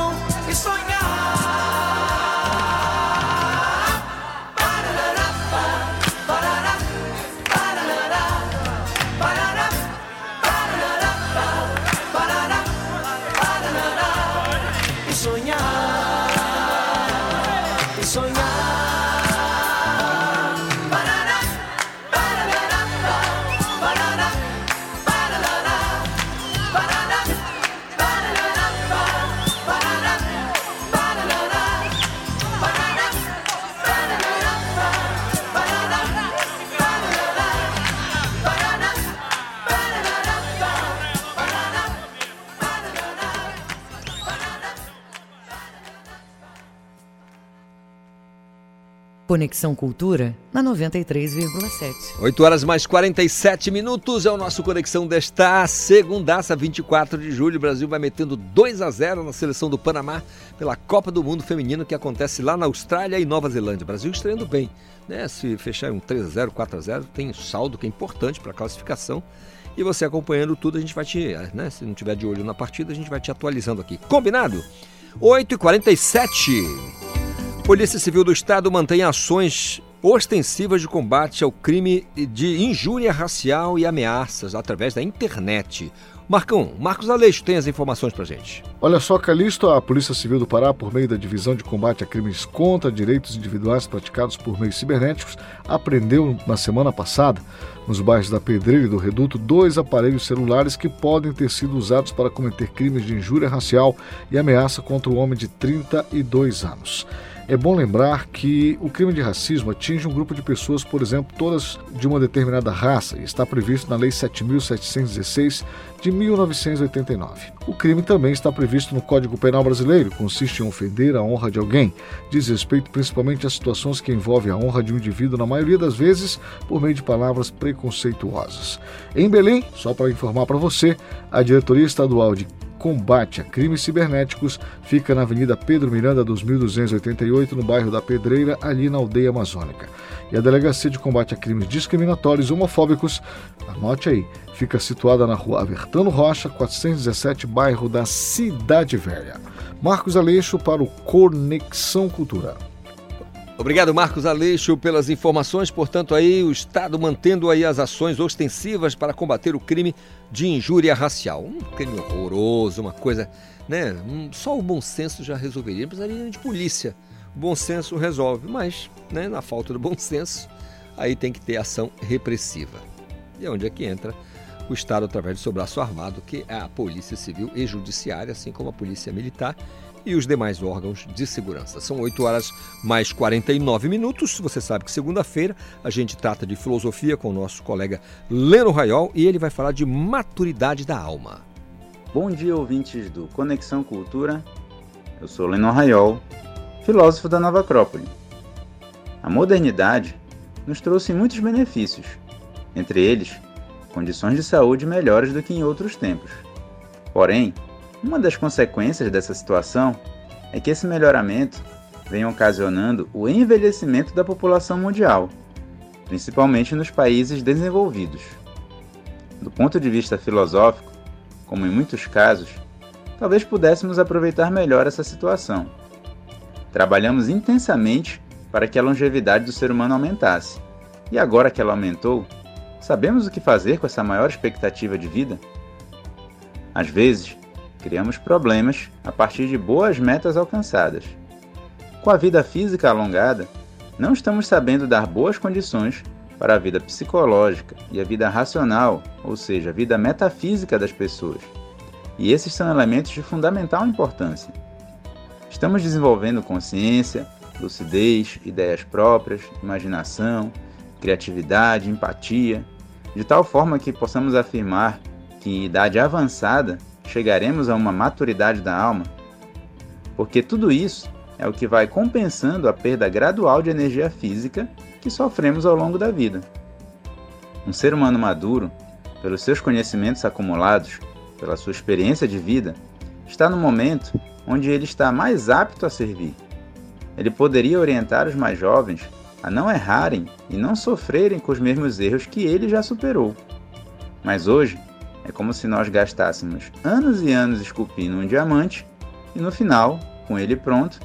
Conexão Cultura na 93,7. 8 horas mais 47 minutos é o nosso Conexão desta segundaça, 24 de julho. O Brasil vai metendo 2 a 0 na seleção do Panamá pela Copa do Mundo Feminino que acontece lá na Austrália e Nova Zelândia. O Brasil estreando bem, né? Se fechar um 3 a 0, 4 a 0, tem saldo que é importante para a classificação. E você acompanhando tudo, a gente vai te, né? Se não tiver de olho na partida, a gente vai te atualizando aqui. Combinado? 8 e 47 Polícia Civil do Estado mantém ações ostensivas de combate ao crime de injúria racial e ameaças através da internet. Marcão, Marcos Aleixo tem as informações pra gente. Olha só, Calixto, a Polícia Civil do Pará, por meio da Divisão de Combate a Crimes contra Direitos Individuais praticados por meios cibernéticos, apreendeu na semana passada, nos bairros da Pedreira e do Reduto, dois aparelhos celulares que podem ter sido usados para cometer crimes de injúria racial e ameaça contra um homem de 32 anos. É bom lembrar que o crime de racismo atinge um grupo de pessoas, por exemplo, todas de uma determinada raça, e está previsto na Lei 7.716 de 1989. O crime também está previsto no Código Penal Brasileiro, consiste em ofender a honra de alguém, diz respeito principalmente a situações que envolvem a honra de um indivíduo, na maioria das vezes por meio de palavras preconceituosas. Em Belém, só para informar para você, a Diretoria Estadual de combate a crimes cibernéticos fica na Avenida Pedro Miranda, 2288, no bairro da Pedreira, ali na aldeia amazônica. E a Delegacia de Combate a Crimes Discriminatórios e Homofóbicos, anote aí, fica situada na rua Avertano Rocha, 417, bairro da Cidade Velha. Marcos Aleixo para o Conexão Cultura. Obrigado, Marcos Aleixo, pelas informações. Portanto, aí o Estado mantendo aí as ações ostensivas para combater o crime de injúria racial. Um crime horroroso, uma coisa, né? Só o bom senso já resolveria. Não precisaria de polícia. O bom senso resolve, mas, né, na falta do bom senso, aí tem que ter ação repressiva. E é onde é que entra o Estado através do seu braço armado, que é a Polícia Civil e Judiciária, assim como a Polícia Militar e os demais órgãos de segurança. São 8 horas mais 49 minutos. Você sabe que segunda-feira a gente trata de filosofia com o nosso colega Leno Raiol e ele vai falar de maturidade da alma. Bom dia, ouvintes do Conexão Cultura. Eu sou Leno Raiol, filósofo da Nova Acrópole. A modernidade nos trouxe muitos benefícios, entre eles, condições de saúde melhores do que em outros tempos. Porém, uma das consequências dessa situação é que esse melhoramento vem ocasionando o envelhecimento da população mundial, principalmente nos países desenvolvidos. Do ponto de vista filosófico, como em muitos casos, talvez pudéssemos aproveitar melhor essa situação. Trabalhamos intensamente para que a longevidade do ser humano aumentasse, e agora que ela aumentou, sabemos o que fazer com essa maior expectativa de vida? Às vezes, criamos problemas a partir de boas metas alcançadas. Com a vida física alongada, não estamos sabendo dar boas condições para a vida psicológica e a vida racional, ou seja, a vida metafísica das pessoas. E esses são elementos de fundamental importância. Estamos desenvolvendo consciência, lucidez, ideias próprias, imaginação, criatividade, empatia, de tal forma que possamos afirmar que em idade avançada chegaremos a uma maturidade da alma? Porque tudo isso é o que vai compensando a perda gradual de energia física que sofremos ao longo da vida. Um ser humano maduro, pelos seus conhecimentos acumulados, pela sua experiência de vida, está no momento onde ele está mais apto a servir. Ele poderia orientar os mais jovens a não errarem e não sofrerem com os mesmos erros que ele já superou. Mas hoje, é como se nós gastássemos anos e anos esculpindo um diamante e no final, com ele pronto,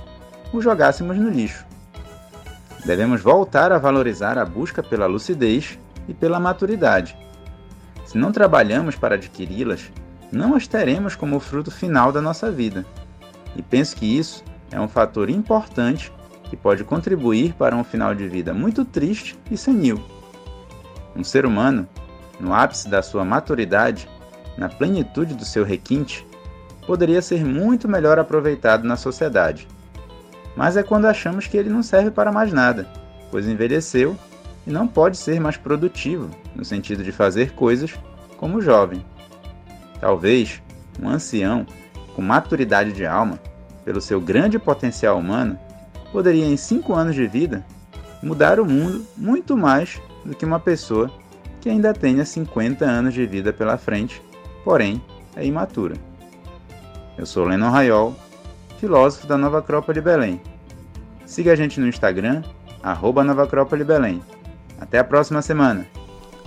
o jogássemos no lixo. Devemos voltar a valorizar a busca pela lucidez e pela maturidade. Se não trabalhamos para adquiri-las, não as teremos como fruto final da nossa vida. E penso que isso é um fator importante que pode contribuir para um final de vida muito triste e senil. Um ser humano, no ápice da sua maturidade, na plenitude do seu requinte, poderia ser muito melhor aproveitado na sociedade. Mas é quando achamos que ele não serve para mais nada, pois envelheceu e não pode ser mais produtivo, no sentido de fazer coisas como jovem. Talvez um ancião com maturidade de alma, pelo seu grande potencial humano, poderia em cinco anos de vida mudar o mundo muito mais do que uma pessoa que ainda tenha 50 anos de vida pela frente porém é imatura. Eu sou Lennon Raiol, filósofo da Nova Acrópole Belém. Siga a gente no Instagram, arroba Nova Acrópole Belém. Até a próxima semana!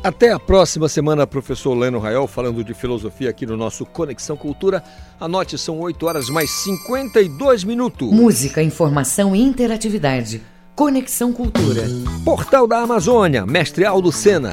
Até a próxima semana, professor Leno Raiol, falando de filosofia aqui no nosso Conexão Cultura. Anote, são 8 horas mais 52 minutos. Música, informação e interatividade. Conexão Cultura. Portal da Amazônia, mestre Aldo Sena.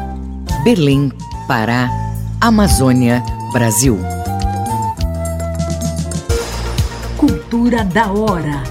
Belém, Pará, Amazônia, Brasil. Cultura da hora.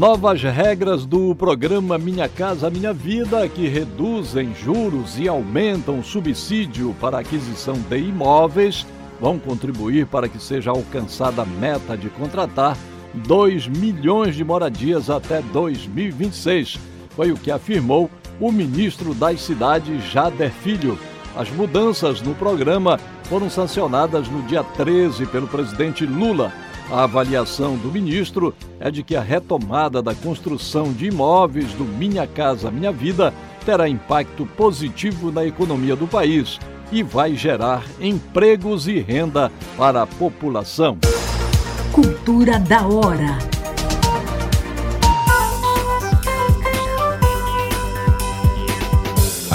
Novas regras do programa Minha Casa Minha Vida que reduzem juros e aumentam o subsídio para aquisição de imóveis vão contribuir para que seja alcançada a meta de contratar 2 milhões de moradias até 2026. Foi o que afirmou o ministro das Cidades, Jader Filho. As mudanças no programa foram sancionadas no dia 13 pelo presidente Lula. A avaliação do ministro é de que a retomada da construção de imóveis do Minha Casa Minha Vida terá impacto positivo na economia do país e vai gerar empregos e renda para a população. Cultura da hora.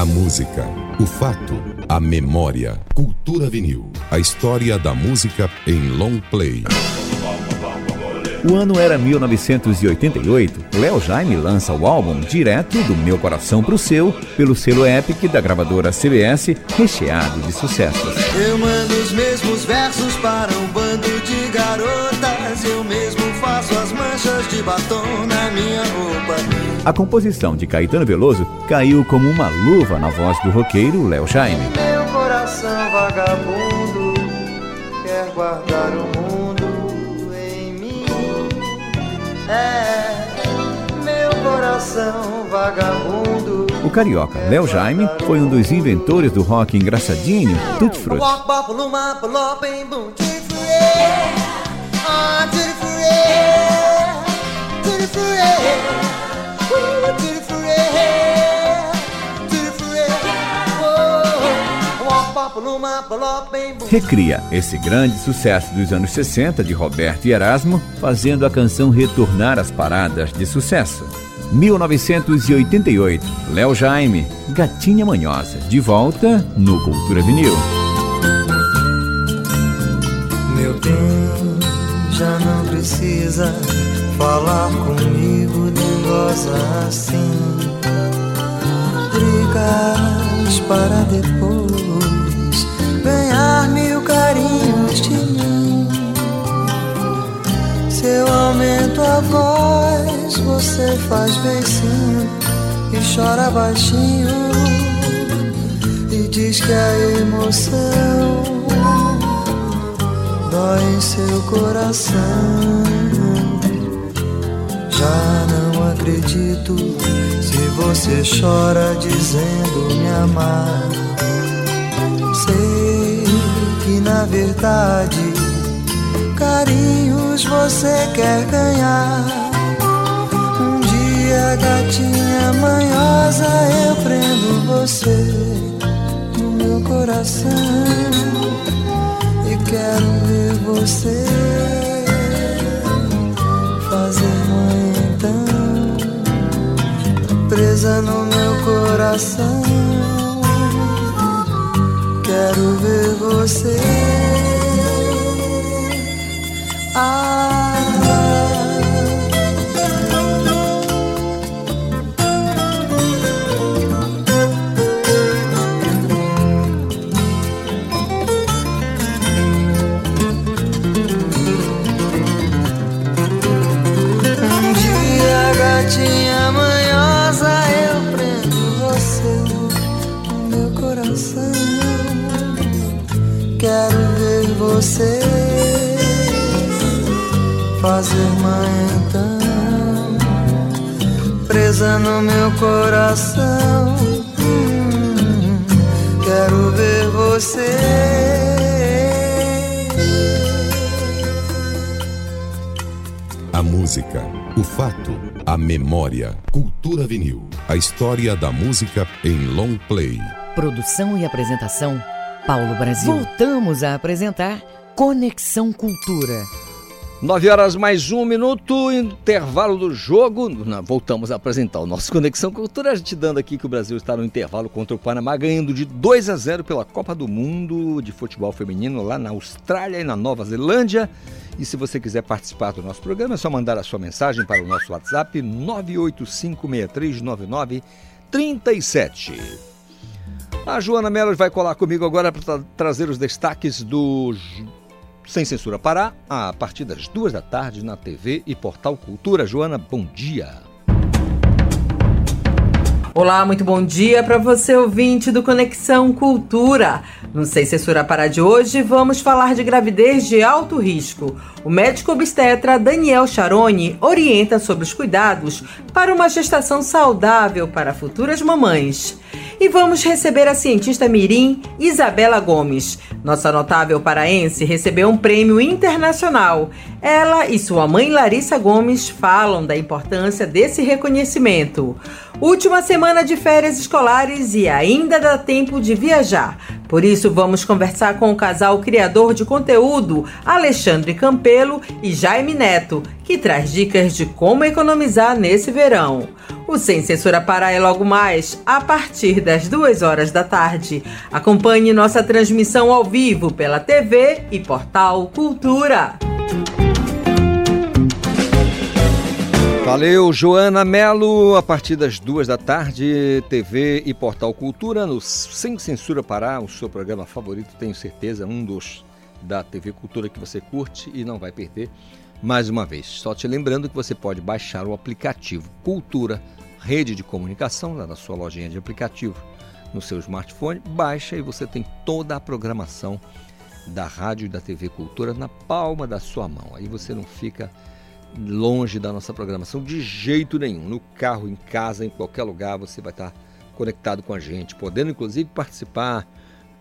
A música, o fato, a memória. Cultura vinil. A história da música em long play. O ano era 1988. Léo Jaime lança o álbum Direto do Meu Coração pro Seu, pelo selo Epic da gravadora CBS, recheado de sucessos. Eu mando os mesmos versos para um bando de garotas. Eu mesmo faço as manchas de batom na minha roupa. A composição de Caetano Veloso caiu como uma luva na voz do roqueiro Léo Jaime. Meu coração vagabundo quer guardar o mundo em mim. É, meu coração vagabundo. O carioca Léo Jaime foi um dos inventores do rock engraçadinho Tutti Frutti. Recria esse grande sucesso dos anos 60 de Roberto e Erasmo, fazendo a canção retornar às paradas de sucesso. 1988, Léo Jaime, Gatinha Manhosa, de volta no Cultura Vinil. Meu bem, já não precisa falar comigo assim. Brigas para depois ganhar mil carinhos de mim. Se eu aumento a voz, você faz beicinho e chora baixinho e diz que a emoção dói em seu coração. Já não acredito se você chora dizendo me amar. Sei que na verdade carinhos você quer ganhar. Um dia, gatinha manhosa, eu prendo você no meu coração e quero ver você presa no meu coração. Quero ver você. Você fazer mãe então, presa no meu coração. Hum, Quero ver você. A música, o fato, a memória. Cultura Vinil. A história da música em long play. Produção e apresentação, Paulo Brasil. Voltamos a apresentar Conexão Cultura. 9 horas mais um minuto, intervalo do jogo. Voltamos a apresentar o nosso Conexão Cultura, a gente dando aqui que o Brasil está no intervalo contra o Panamá, ganhando de 2 a 0 pela Copa do Mundo de Futebol Feminino lá na Austrália e na Nova Zelândia. E se você quiser participar do nosso programa, é só mandar a sua mensagem para o nosso WhatsApp 985639937. A Joana Mello vai colar comigo agora para tra trazer os destaques do Sem Censura Pará, a partir das duas da tarde na TV e Portal Cultura. Joana, bom dia. Olá, muito bom dia para você ouvinte do Conexão Cultura. No Sem Censura Pará de hoje, vamos falar de gravidez de alto risco. O médico obstetra Daniel Charoni orienta sobre os cuidados para uma gestação saudável para futuras mamães. E vamos receber a cientista mirim Isabela Gomes. Nossa notável paraense recebeu um prêmio internacional. Ela e sua mãe Larissa Gomes falam da importância desse reconhecimento. Última semana de férias escolares e ainda dá tempo de viajar. Por isso, vamos conversar com o casal criador de conteúdo Alexandre Campelo e Jaime Neto, que traz dicas de como economizar nesse verão. O Sem Censura Pará é logo mais, a partir das duas horas da tarde. Acompanhe nossa transmissão ao vivo pela TV e Portal Cultura. Valeu, Joana Melo. A partir das duas da tarde, TV e Portal Cultura, no Sem Censura Pará, o seu programa favorito, tenho certeza, um dos da TV Cultura que você curte e não vai perder. Mais uma vez, só te lembrando que você pode baixar o aplicativo Cultura Rede de Comunicação, lá na sua lojinha de aplicativo, no seu smartphone. Baixa e você tem toda a programação da rádio e da TV Cultura na palma da sua mão. Aí você não fica longe da nossa programação de jeito nenhum. No carro, em casa, em qualquer lugar, você vai estar conectado com a gente, podendo inclusive participar,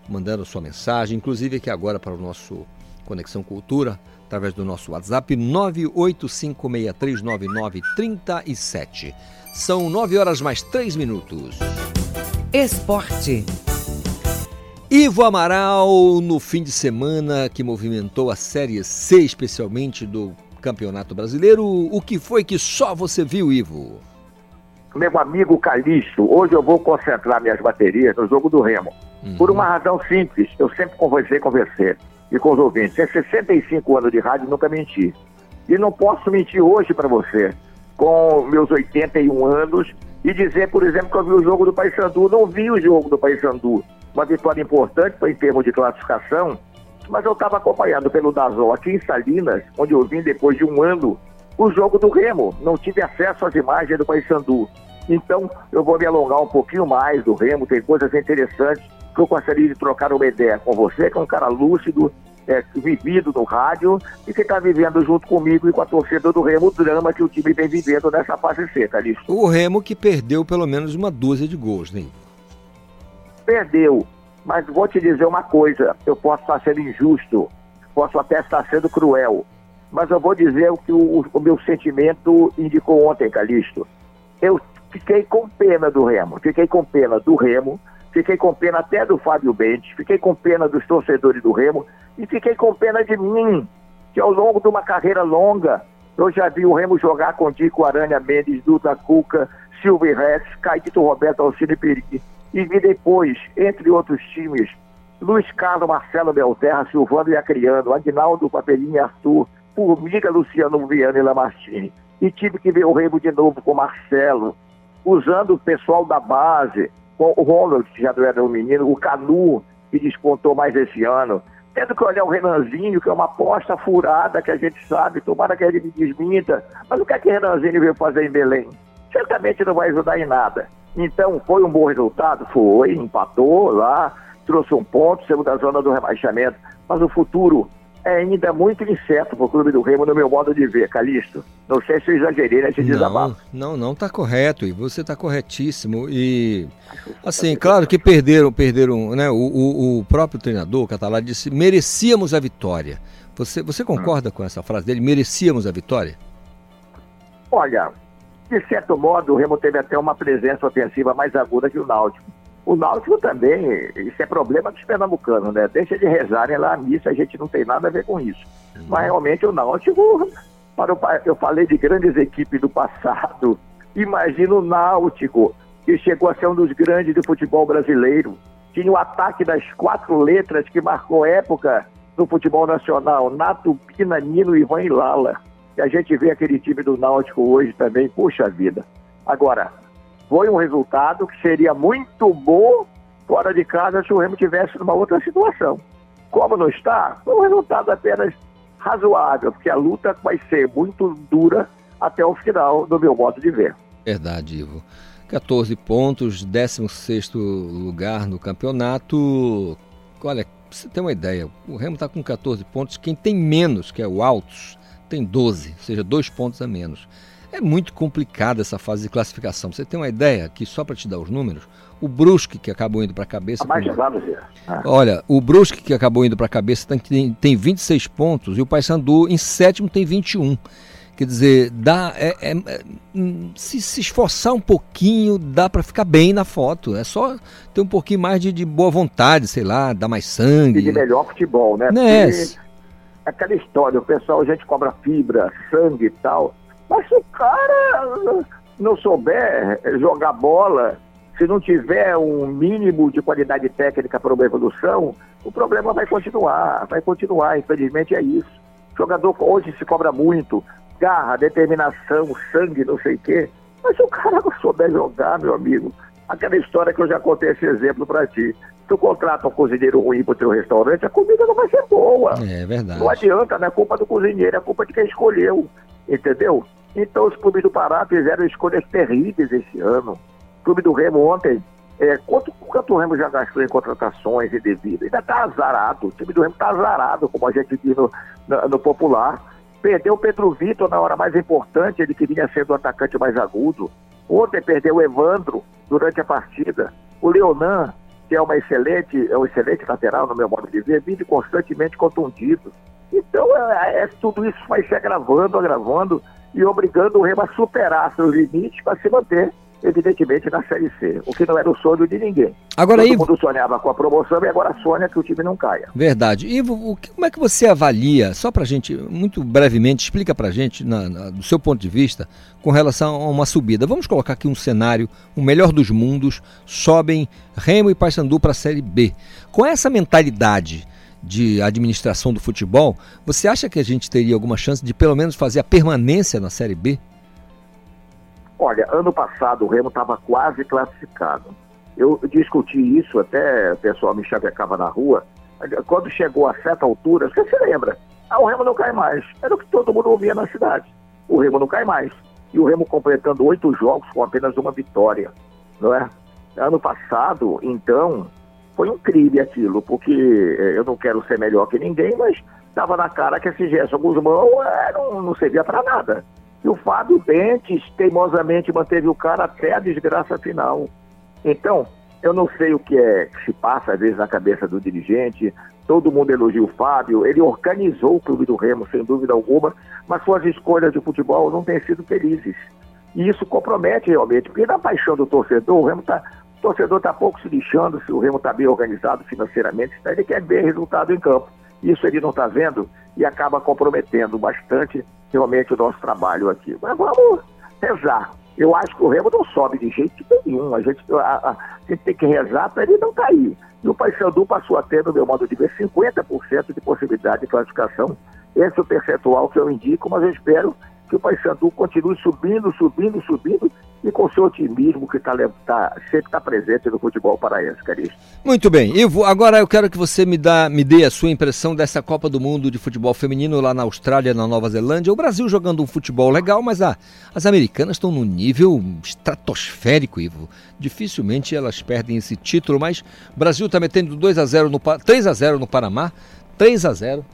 mandando sua mensagem, inclusive aqui agora para o nosso Conexão Cultura, através do nosso WhatsApp 985639937. São 9 horas mais 3 minutos. Esporte. Ivo Amaral, no fim de semana que movimentou a Série C, especialmente do Campeonato Brasileiro, o que foi que só você viu, Ivo? Meu amigo Calixto, hoje eu vou concentrar minhas baterias no jogo do Remo. Uhum. Por uma razão simples, eu sempre conversei com você e com os ouvintes. Tem 65 anos de rádio nunca menti. E não posso mentir hoje para você, com meus 81 anos, e dizer, por exemplo, que eu vi o jogo do Paysandu. Não vi o jogo do Paysandu uma vitória importante em termos de classificação, mas eu estava acompanhado pelo Dazol aqui em Salinas, onde eu vim depois de um ano o jogo do Remo. Não tive acesso às imagens do Paysandu. Então, eu vou me alongar um pouquinho mais do Remo, tem coisas interessantes que eu gostaria de trocar uma ideia com você, que é um cara lúcido, é, vivido no rádio e que está vivendo junto comigo e com a torcida do Remo o drama que o time vem vivendo nessa fase seca, ali. O Remo que perdeu pelo menos uma dúzia de gols, né? perdeu. Mas vou te dizer uma coisa: eu posso estar sendo injusto, posso até estar sendo cruel, mas eu vou dizer o que o, o meu sentimento indicou ontem, Calixto. Eu fiquei com pena do Remo, fiquei com pena do Remo, fiquei com pena até do Fábio Bentes, fiquei com pena dos torcedores do Remo. E fiquei com pena de mim, que ao longo de uma carreira longa, eu já vi o Remo jogar com Dico Aranha Mendes, Duda Cuca, Silvio Reis, Caetito Roberto Alcine Perique e vi depois, entre outros times, Luiz Carlos, Marcelo Belterra, Silvano e Acriano, Agnaldo Papelinho e Arthur, Formiga, Luciano Viana e Lamartine. E tive que ver o Remo de novo com Marcelo, usando o pessoal da base, o Ronald, que já não era um menino, o Canu, que despontou mais esse ano. Tendo que olhar o Renanzinho, que é uma aposta furada que a gente sabe, tomara que ele me desminta. Mas o que é que o Renanzinho veio fazer em Belém? Certamente não vai ajudar em nada. Então, foi um bom resultado? Foi, empatou lá, trouxe um ponto, saiu da zona do rebaixamento. Mas o futuro é ainda muito incerto para o Clube do Remo, no meu modo de ver, Calixto. Não sei se eu exagerei nesse desabafo. Não, não, está correto, e você está corretíssimo. E, assim, claro que perderam, perderam, né? O, o, o próprio treinador, o Catalá, disse, merecíamos a vitória. Você, você concorda hum. com essa frase dele? Merecíamos a vitória? Olha, de certo modo, o Remo teve até uma presença ofensiva mais aguda que o Náutico. O Náutico também, isso é problema dos pernambucanos, né? Deixa de rezarem lá a missa, a gente não tem nada a ver com isso. Mas realmente o Náutico, para o, eu falei de grandes equipes do passado, imagina o Náutico, que chegou a ser um dos grandes do futebol brasileiro. Tinha o ataque das quatro letras que marcou época no futebol nacional, Nato, Pina, Nino, Ivan e Lala. E a gente vê aquele time do Náutico hoje também, puxa vida. Agora, foi um resultado que seria muito bom fora de casa se o Remo tivesse numa outra situação. Como não está, foi um resultado apenas razoável, porque a luta vai ser muito dura até o final, do meu modo de ver. Verdade, Ivo. 14 pontos, 16 lugar no campeonato. Olha, você tem uma ideia, o Remo está com 14 pontos, quem tem menos, que é o Altos, tem 12, ou seja, dois pontos a menos. É muito complicada essa fase de classificação. Você tem uma ideia que só para te dar os números, o Brusque que acabou indo para a cabeça. mais com... ah. Olha, o Brusque que acabou indo para a cabeça tem, tem 26 pontos e o Paysandu em sétimo tem 21. Quer dizer, dá, é, é, é, se, se esforçar um pouquinho, dá para ficar bem na foto. É só ter um pouquinho mais de, de boa vontade, sei lá, dar mais sangue. E de melhor futebol, né? né? Porque aquela história, o pessoal, a gente cobra fibra, sangue e tal, mas se o cara não souber jogar bola, se não tiver um mínimo de qualidade técnica para uma evolução, o problema vai continuar, vai continuar, infelizmente é isso. O jogador hoje se cobra muito, garra, determinação, sangue, não sei o quê, mas se o cara não souber jogar, meu amigo, aquela história que eu já contei esse exemplo para ti, tu contrata um cozinheiro ruim pro teu restaurante, a comida não vai ser boa. É verdade. Não adianta, não é culpa do cozinheiro, é culpa de quem escolheu. Entendeu? Então os clubes do Pará fizeram escolhas terríveis esse ano. O clube do Remo ontem, é, quanto, quanto o Remo já gastou em contratações indevidas? Ainda está azarado. O time do Remo está azarado, como a gente diz no, no, no popular. Perdeu o Pedro Vitor na hora mais importante, ele que vinha sendo o atacante mais agudo. Ontem perdeu o Evandro, durante a partida. O Leonan, que é uma excelente, é um excelente lateral, no meu modo de ver, vive constantemente contundido. Então, é, é, tudo isso vai se agravando, agravando e obrigando o Remo a superar seus limites para se manter evidentemente, na Série C, o que não era o sonho de ninguém. Agora, Todo Ivo... mundo sonhava com a promoção e agora sonha que o time não caia. Verdade. Ivo, o que, como é que você avalia, só para gente, muito brevemente, explica para gente, na, na, do seu ponto de vista, com relação a uma subida. Vamos colocar aqui um cenário, o melhor dos mundos, sobem Remo e Paysandu para a Série B. Com essa mentalidade de administração do futebol, você acha que a gente teria alguma chance de pelo menos fazer a permanência na Série B? Olha, ano passado o Remo estava quase classificado. Eu discuti isso, até o pessoal me chavecava na rua. Quando chegou a certa altura, você se lembra? Ah, o Remo não cai mais. Era o que todo mundo ouvia na cidade. O Remo não cai mais. E o Remo completando oito jogos com apenas uma vitória, não é? Ano passado, então, foi um crime aquilo, porque eh, eu não quero ser melhor que ninguém, mas estava na cara que esse Gerson Guzmão é, não, não servia para nada. E o Fábio Bentes teimosamente manteve o cara até a desgraça final. Então, eu não sei o que é que se passa às vezes na cabeça do dirigente. Todo mundo elogia o Fábio. Ele organizou o clube do Remo, sem dúvida alguma, mas suas escolhas de futebol não têm sido felizes. E isso compromete realmente, porque na paixão do torcedor, o Remo tá, o torcedor está pouco se lixando se o Remo está bem organizado financeiramente, ele quer ver resultado em campo. Isso ele não está vendo e acaba comprometendo bastante realmente o nosso trabalho aqui. Mas vamos rezar. Eu acho que o Remo não sobe de jeito nenhum. A gente, a, a, a gente tem que rezar para ele não cair. E o Paysandu passou a ter, no meu modo de ver, 50% de possibilidade de classificação. Esse é o percentual que eu indico, mas eu espero que o Paysandu continue subindo, subindo, subindo e com seu otimismo que tá, tá, sempre está presente no futebol paraense, Carista. Muito bem. Ivo, agora eu quero que você me, dá, me dê a sua impressão dessa Copa do Mundo de futebol feminino lá na Austrália, na Nova Zelândia. O Brasil jogando um futebol legal, mas as americanas estão num nível estratosférico, Ivo. Dificilmente elas perdem esse título, mas o Brasil está metendo 2 a 0 no 3 a 0 no Panamá, 3 a 0.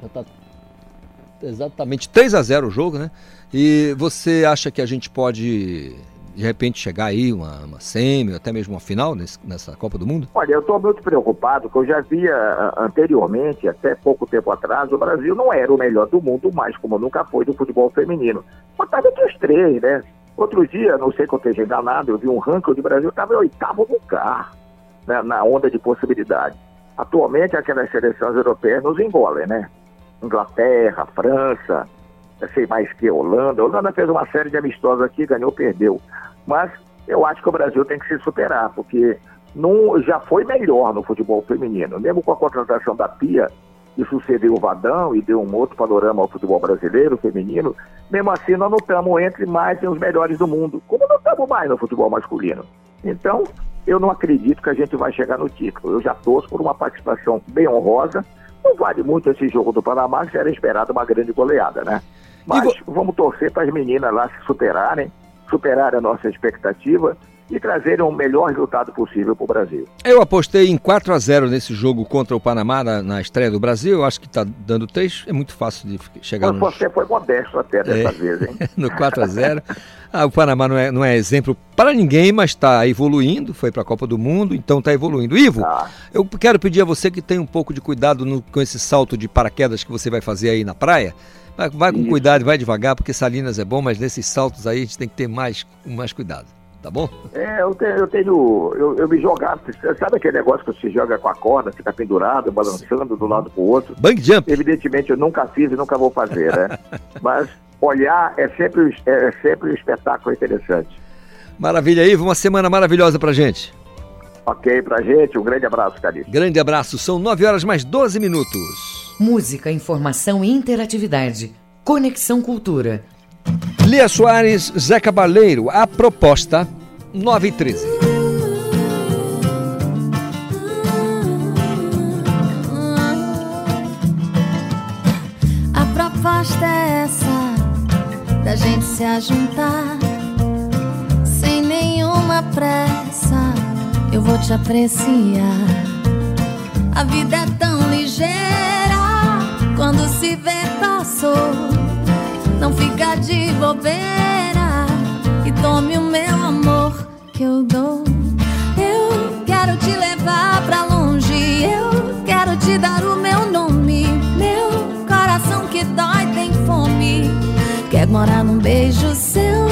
Já tá exatamente 3 a 0 o jogo, né? E você acha que a gente pode de repente chegar aí uma, uma semi, até mesmo uma final nesse, nessa Copa do Mundo? Olha, eu estou muito preocupado, porque eu já via anteriormente, até pouco tempo atrás, o Brasil não era o melhor do mundo, mais como nunca foi do futebol feminino. Mas estava entre os três, né? Outro dia, não sei que eu esteja enganado, eu vi um ranking do Brasil, estava em oitavo lugar né, na onda de possibilidade. Atualmente, aquelas seleções europeias nos engolem, né? Inglaterra, França, sei mais que Holanda. A Holanda fez uma série de amistosos aqui, ganhou, perdeu. Mas eu acho que o Brasil tem que se superar, porque não, já foi melhor no futebol feminino. Mesmo com a contratação da Pia, que sucedeu o Vadão e deu um outro panorama ao futebol brasileiro, feminino, mesmo assim nós não estamos entre mais os melhores do mundo, como não estamos mais no futebol masculino. Então, eu não acredito que a gente vai chegar no título. Eu já torço por uma participação bem honrosa. Não vale muito esse jogo do Panamá, que era esperado uma grande goleada, né? Mas vamos torcer para as meninas lá se superarem, superarem a nossa expectativa e trazerem o melhor resultado possível para o Brasil. Eu apostei em 4 a 0 nesse jogo contra o Panamá na, na estreia do Brasil. Eu acho que está dando 3. É muito fácil de chegar Mas nos... Você foi modesto até dessa é, vez, hein? no 4 a 0 ah, O Panamá não é, não é exemplo para ninguém, mas está evoluindo. Foi para a Copa do Mundo, então está evoluindo. Ivo, ah. eu quero pedir a você que tenha um pouco de cuidado no, com esse salto de paraquedas que você vai fazer aí na praia. Vai, vai com Isso. cuidado, vai devagar, porque Salinas é bom, mas nesses saltos aí a gente tem que ter mais, mais cuidado. Tá bom? É, eu tenho, eu, tenho eu, eu, me jogar, sabe aquele negócio que você joga com a corda, fica pendurado, balançando de um lado pro outro? Bang jump. Evidentemente eu nunca fiz e nunca vou fazer, né? Mas olhar é sempre, é sempre um espetáculo interessante. Maravilha, Ivo, uma semana maravilhosa pra gente. Ok, pra gente, um grande abraço, Carlos. Grande abraço, são 9 horas mais 12 minutos. Música, informação e interatividade. Conexão Cultura. Lia Soares, Zé Cabaleiro, a proposta 9 e 13. A proposta é essa, da gente se ajuntar, sem nenhuma pressa, eu vou te apreciar. A vida é tão ligeira quando se vê, passou. Não fica de bobeira e tome o meu amor que eu dou. Eu quero te levar pra longe, eu quero te dar o meu nome. Meu coração que dói tem fome, quer morar num beijo seu.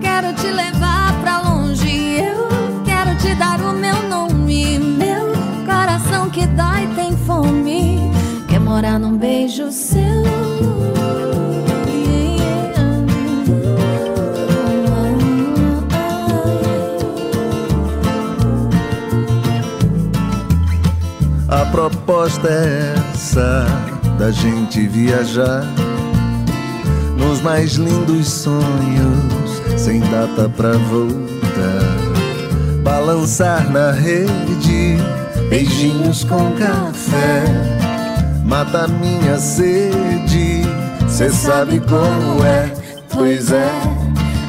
Quero te levar pra longe, eu quero te dar o meu nome. Meu coração que dói tem fome, morar num beijo seu. A proposta é essa da gente viajar nos mais lindos sonhos, sem data pra voltar. Balançar na rede, beijinhos com café, mata minha sede. Cê sabe como é, pois é.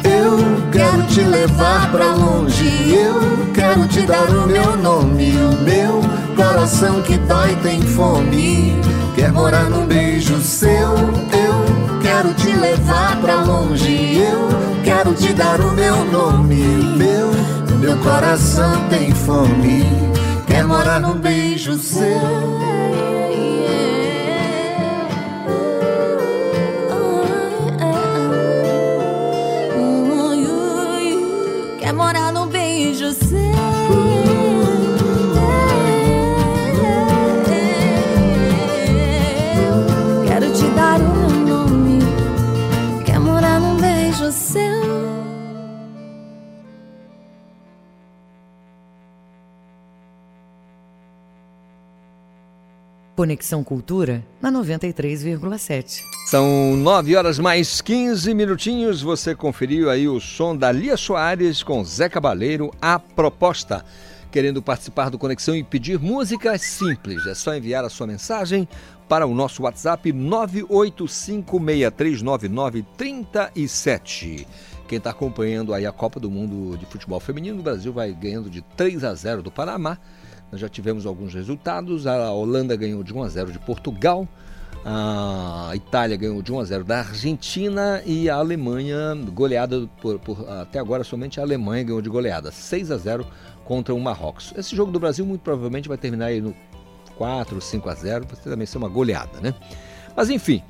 Eu quero te levar pra longe, eu quero te dar o meu nome, o meu coração que dói tem fome, quer morar num beijo seu. Eu quero te levar pra longe, eu quero te dar o meu nome, o meu, meu coração tem fome, quer morar num beijo seu. Conexão Cultura na 93,7. São 9 horas mais 15 minutinhos. Você conferiu aí o som da Lia Soares com Zé Cabaleiro, a proposta. Querendo participar do Conexão e pedir músicas simples, é só enviar a sua mensagem para o nosso WhatsApp 985639937. Quem está acompanhando aí a Copa do Mundo de Futebol Feminino, o Brasil vai ganhando de 3 a 0 do Panamá. Nós já tivemos alguns resultados. A Holanda ganhou de 1 a 0 de Portugal. A Itália ganhou de 1 a 0 da Argentina e a Alemanha, goleada por, por, até agora somente a Alemanha ganhou de goleada, 6 a 0 contra o Marrocos. Esse jogo do Brasil muito provavelmente vai terminar aí no 4, 5 a 0, vai também ser uma goleada, né? Mas enfim,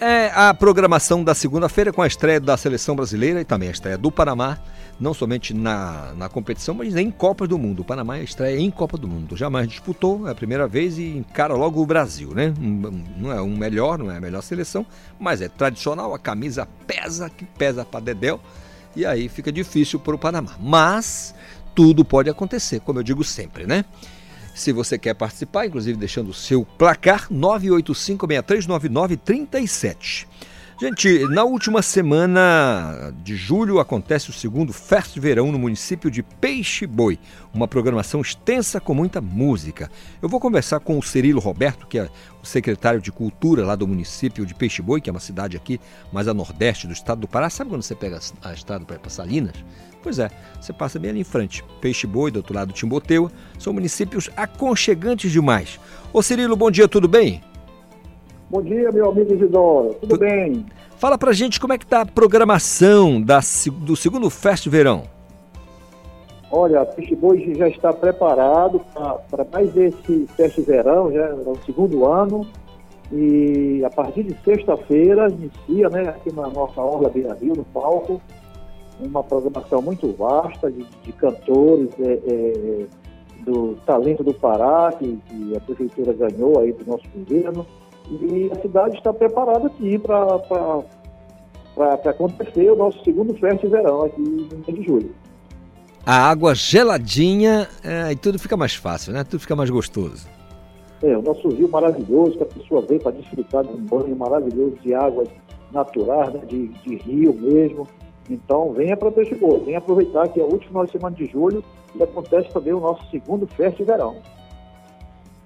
é a programação da segunda-feira com a estreia da seleção brasileira e também a estreia do Panamá, não somente na, na competição, mas em Copas do Mundo. O Panamá estreia em Copa do Mundo. Jamais disputou, é a primeira vez e encara logo o Brasil, né? Não é um melhor, não é a melhor seleção, mas é tradicional, a camisa pesa, que pesa para Dedéu, e aí fica difícil para o Panamá. Mas tudo pode acontecer, como eu digo sempre, né? Se você quer participar, inclusive deixando o seu placar, 985-6399-37. Gente, na última semana de julho acontece o segundo Fest Verão no município de Peixe Boi, uma programação extensa com muita música. Eu vou conversar com o Cirilo Roberto, que é o secretário de Cultura lá do município de Peixe Boi, que é uma cidade aqui mais a nordeste do estado do Pará. Sabe quando você pega a estrada para ir para Salinas? Pois é, você passa bem ali em frente. Peixe Boi, do outro lado Timboteua, são municípios aconchegantes demais. Ô Cirilo, bom dia, tudo bem? Bom dia, meu amigo Isidoro. Tudo tu... bem? Fala pra gente como é que tá a programação da, do segundo Fest Verão. Olha, Peixe Boi já está preparado para mais esse Fest Verão, já é o segundo ano. E a partir de sexta-feira inicia, né, aqui na nossa Orla Beira Rio, no palco, uma programação muito vasta de, de cantores é, é, do talento do Pará, que, que, a prefeitura ganhou aí do nosso governo. E a cidade está preparada aqui para acontecer o nosso segundo festa de verão aqui no mês de julho. A água geladinha é, e tudo fica mais fácil, né? Tudo fica mais gostoso. É, o nosso rio maravilhoso, que a pessoa vem para desfrutar de um banho maravilhoso de águas naturais, né? de, de rio mesmo. Então, venha para Peixe Boa, venha aproveitar que é o último final de semana de julho e acontece também o nosso segundo festa de verão.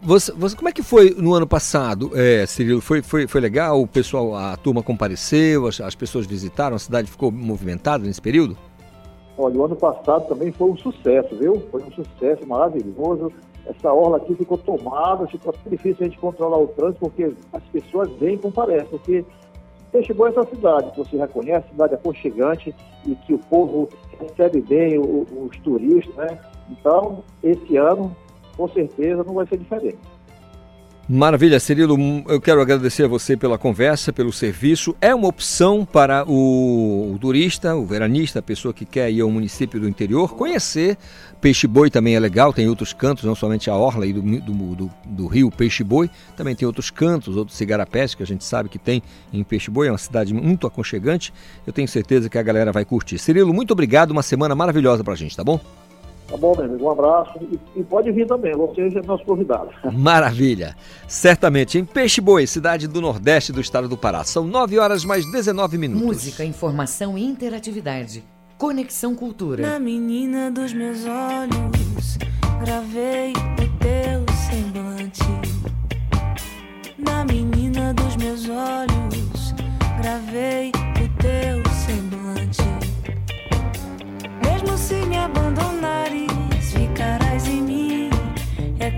Você, você, como é que foi no ano passado, é, Cirilo? Foi, foi, foi legal? O pessoal, a turma compareceu, as, as pessoas visitaram, a cidade ficou movimentada nesse período? Olha, o ano passado também foi um sucesso, viu? Foi um sucesso maravilhoso. Essa orla aqui ficou tomada, ficou difícil a gente controlar o trânsito, porque as pessoas vêm e comparecem, porque é essa cidade que você reconhece, cidade aconchegante e que o povo recebe bem o- os turistas, né? Então, esse ano, com certeza, não vai ser diferente. Maravilha, Cirilo. hum, Eu quero agradecer a você pela conversa, pelo serviço. É uma opção para o, turista, o veranista, a pessoa que quer ir ao município do interior, conhecer. Peixe Boi também é legal, tem outros cantos, não somente a orla aí do, do, do, do rio Peixe Boi, também tem outros cantos, outros cigarapés que a gente sabe que tem em Peixe Boi, é uma cidade muito aconchegante. Eu tenho certeza que a galera vai curtir. Cirilo, muito obrigado, uma semana maravilhosa pra gente, tá bom? Tá bom, meu amigo? Um abraço e, e pode vir também, você é nosso convidado. Maravilha! Certamente, em Peixe Boi, cidade do Nordeste do estado do Pará. São 9 horas mais 19 minutos. Música, informação e interatividade. Conexão Cultura. Na menina dos meus olhos, gravei o teu semblante. Na menina dos meus olhos, gravei o teu semblante. Mesmo se me abandonares,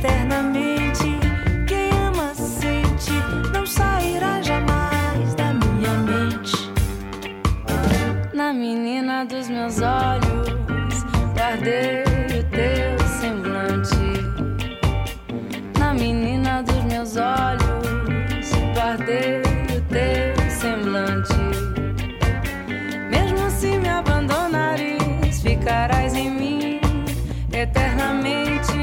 eternamente. Quem ama sente, não sairá jamais da minha mente. Na menina dos meus olhos, guardei o teu semblante. Na menina dos meus olhos, guardei o teu semblante. Mesmo se me abandonares, ficarás em mim eternamente.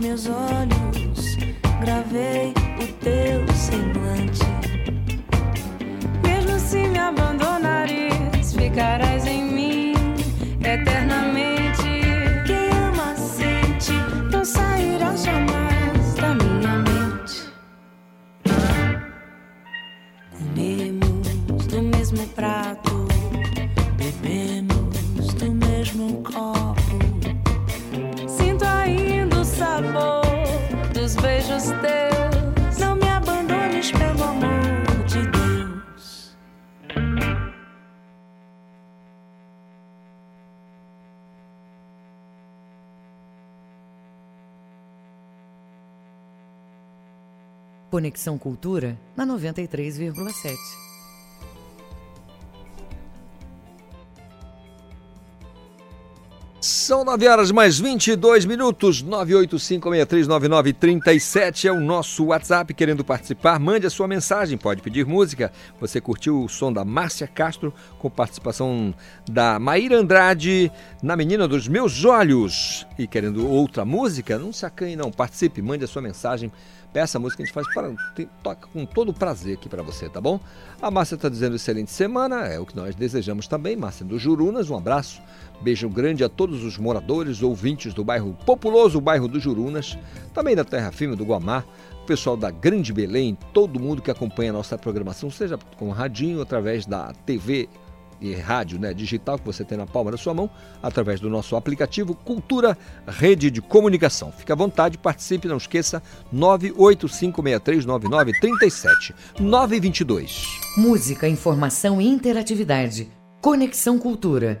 Meus olhos, gravei o teu semblante. Mesmo se me abandonares, ficarás em mim eternamente. Quem ama sente, não sairá jamais da minha mente. Comemos do mesmo prato, Conexão Cultura na 93,7. São 9 horas mais 22 minutos. 985639937 é o nosso WhatsApp. Querendo participar, mande a sua mensagem. Pode pedir música. Você curtiu o som da Márcia Castro com participação da Maíra Andrade na Menina dos Meus Olhos. E querendo outra música, não se acanhe não. Participe, mande a sua mensagem. Peça a música que a gente faz para toca com todo o prazer aqui para você, tá bom? A Márcia está dizendo excelente semana, é o que nós desejamos também. Márcia do Jurunas, um abraço. Beijo grande a todos os moradores, ouvintes do bairro populoso, o bairro do Jurunas, também da Terra Firme do Guamá, o pessoal da Grande Belém, todo mundo que acompanha a nossa programação, seja com radinho, através da TV e rádio né, digital que você tem na palma da sua mão, através do nosso aplicativo Cultura Rede de Comunicação. Fique à vontade, participe, não esqueça, 985639937, 922. Música, informação e interatividade. Conexão Cultura.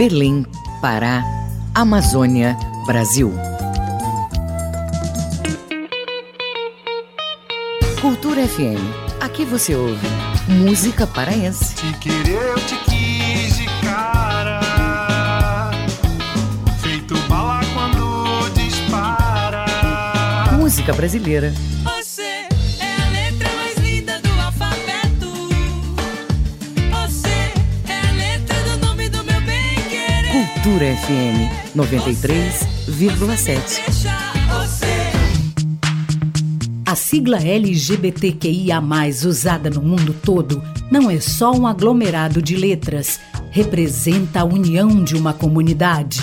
Berlim, Pará, Amazônia, Brasil. Cultura FM. Aqui você ouve música paraense. Te querer, eu te quis de cara. Feito bala quando dispara. Música brasileira. Cultura FM 93,7. Você. A sigla LGBTQIA, usada no mundo todo, não é só um aglomerado de letras, representa a união de uma comunidade.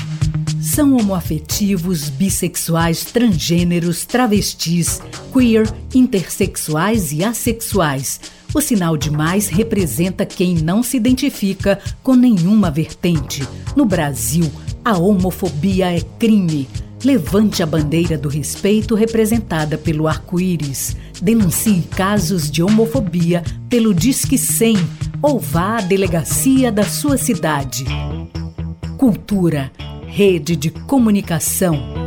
São homoafetivos, bissexuais, transgêneros, travestis, queer, intersexuais e assexuais. O sinal de mais representa quem não se identifica com nenhuma vertente. No Brasil, a homofobia é crime. Levante a bandeira do respeito representada pelo arco-íris. Denuncie casos de homofobia pelo Disque 100 ou vá à delegacia da sua cidade. Cultura, rede de comunicação.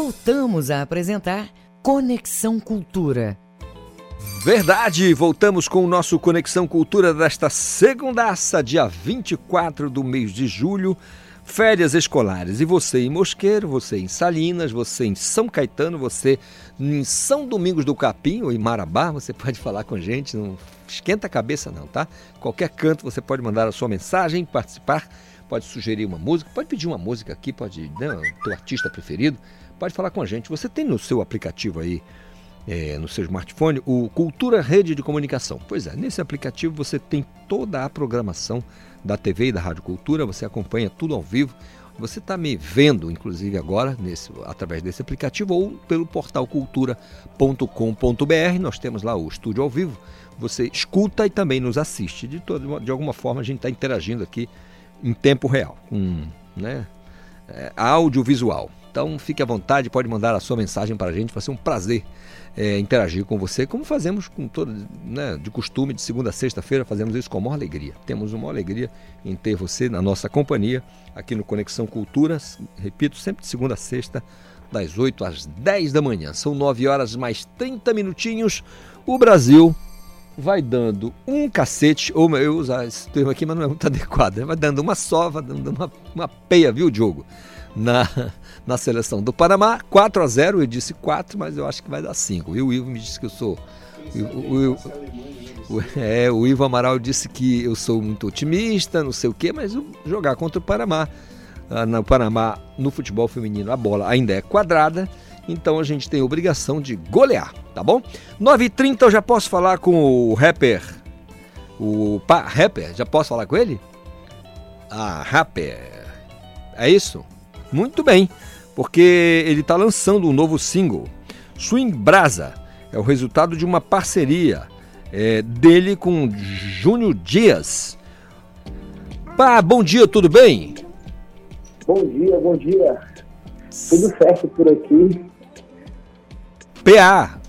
Voltamos a apresentar Conexão Cultura. Verdade, voltamos com o nosso Conexão Cultura desta segundaça, dia 24 do mês de julho, férias escolares. E você em Mosqueiro, você em Salinas, você em São Caetano, você em São Domingos do Capim ou em Marabá, você pode falar com a gente, não esquenta a cabeça não, tá? Qualquer canto você pode mandar a sua mensagem, participar, pode sugerir uma música, pode pedir uma música aqui, pode, né, teu artista preferido, pode falar com a gente. Você tem no seu aplicativo aí, é, no seu smartphone, o Cultura Rede de Comunicação. Pois é, nesse aplicativo você tem toda a programação da TV e da Rádio Cultura, você acompanha tudo ao vivo. Você está me vendo, inclusive agora, nesse, através desse aplicativo ou pelo portal cultura.com.br. Nós temos lá o estúdio ao vivo. Você escuta e também nos assiste. De, todo, de alguma forma a gente está interagindo aqui em tempo real, com né, é, audiovisual. Então fique à vontade, pode mandar a sua mensagem para a gente, vai ser um prazer é, interagir com você, como fazemos com todo, né, de costume, de segunda a sexta-feira, fazemos isso com a maior alegria. Temos uma alegria em ter você na nossa companhia, aqui no Conexão Cultura, repito, sempre de segunda a sexta, das 8 às 10 da manhã. São 9 horas mais 30 minutinhos. O Brasil vai dando um cacete, ou eu usar esse termo aqui, mas não é muito adequado, vai dando uma sova, dando uma, uma peia, viu, Diogo? Na, na seleção do Panamá, 4 a 0 eu disse 4, mas eu acho que vai dar 5. E o Ivo me disse que eu sou. O, o, o, é, o Ivo Amaral disse que eu sou muito otimista, não sei o quê, mas jogar contra o Panamá, no Panamá, no futebol feminino, a bola ainda é quadrada, então a gente tem a obrigação de golear, tá bom? 9h30 eu já posso falar com o rapper, o pa, rapper, já posso falar com ele? Ah, rapper, é isso? Muito bem, porque ele está lançando um novo single, Swing Brasa. É o resultado de uma parceria é, dele com Júnior Dias. Pá, bom dia, tudo bem? Bom dia, bom dia. Tudo certo por aqui. PA.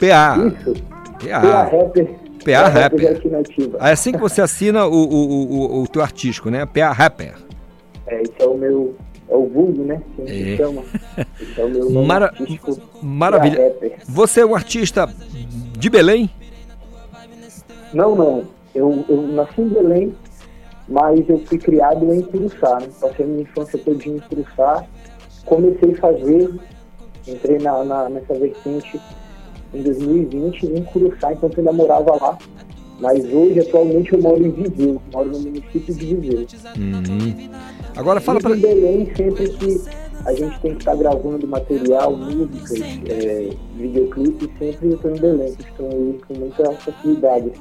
PA. Isso. PA. PA Rapper. PA Rapper. aqui na ativa. É assim que você assina o, o, o, o teu artístico, né? PA Rapper. É, esse é o meu. É o vulgo, né? Que a gente É. chama. Esse é o meu nome Mara- Maravilha. Você é um artista de Belém? Não, não. Eu, eu nasci em Belém, mas eu fui criado em Curuçá, né? Passei minha infância todinha em Curuçá. Comecei a fazer, entrei na, na, nessa vertente em 2020 em Curuçá, enquanto ainda morava lá. Mas hoje, atualmente, eu moro em Viseu, moro no município de Viseu. Uhum. Agora fala para... Belém, sempre que a gente tem que estar gravando material, músicas, é, videoclipes, sempre eu estou em Belém, costumo ir com muita facilidade,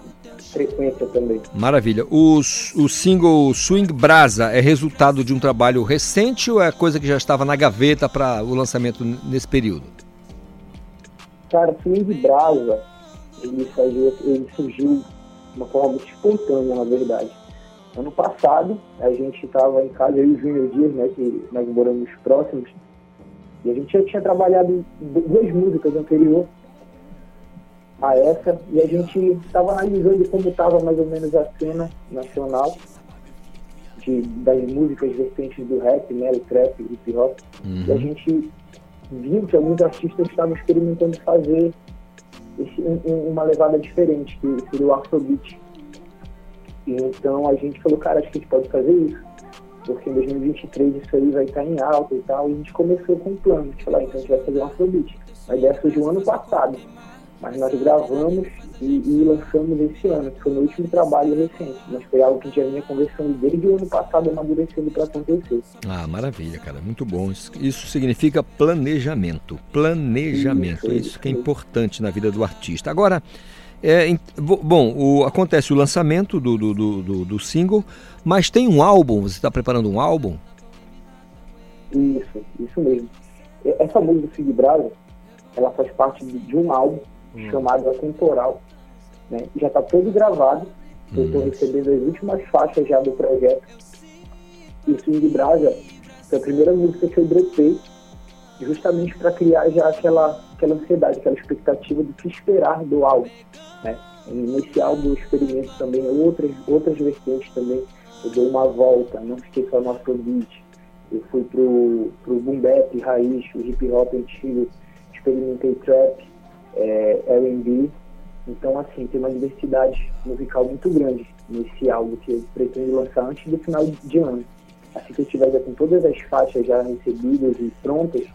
frequência também. Maravilha. O, o single Swing Brasa é resultado de um trabalho recente ou é coisa que já estava na gaveta para o lançamento nesse período? Cara, Swing Brasa, ele, saiu, ele surgiu de uma forma muito espontânea, na verdade. Ano passado, a gente estava em casa, eu e o Júnior Dias, né, que nós moramos próximos, e a gente já tinha trabalhado duas músicas anterior a essa, e a gente estava analisando como estava mais ou menos a cena nacional de, das músicas vertentes do rap, né, o trap, o hip hop, uhum. e a gente viu que alguns artistas estavam experimentando fazer esse, um, uma levada diferente, que seria o Afrobeat. Então a gente falou, cara, acho que a gente pode fazer isso. Porque em 2023 isso aí vai estar em alta e tal. E a gente começou com um plano. Falou, ah, então a gente vai fazer um Afrobeat. A ideia surgiu ano passado. Mas nós gravamos e, e, lançamos esse ano, que foi o meu último trabalho recente. Mas foi algo que a gente já vinha conversando desde o ano passado, amadurecendo para acontecer. Ah, maravilha, cara. Muito bom. Isso significa planejamento. Planejamento. Isso, é isso que é importante na vida do artista. Agora, é, bom, o, acontece o lançamento do, do, do, do, single, mas tem um álbum, você está preparando um álbum? Isso, isso mesmo. Essa música do Fig Brasa, ela faz parte de um álbum hum. chamado Atemporal. Né? Já está todo gravado, hum. eu estou recebendo as últimas faixas já do projeto. E Swing Brasa foi a primeira música que eu dropei, justamente para criar já aquela, aquela ansiedade, aquela expectativa do que esperar do álbum. Né? Nesse álbum eu experimento também outras, outras vertentes também. Eu dei uma volta, não fiquei só no Afrobeat. Eu fui pro, pro boom bap, raiz, o hip hop antigo, experimentei trap, é, R&B. Então, assim, tem uma diversidade musical muito grande nesse álbum que eu pretendo lançar antes do final de ano. Assim que eu estiver com todas as faixas já recebidas e prontas,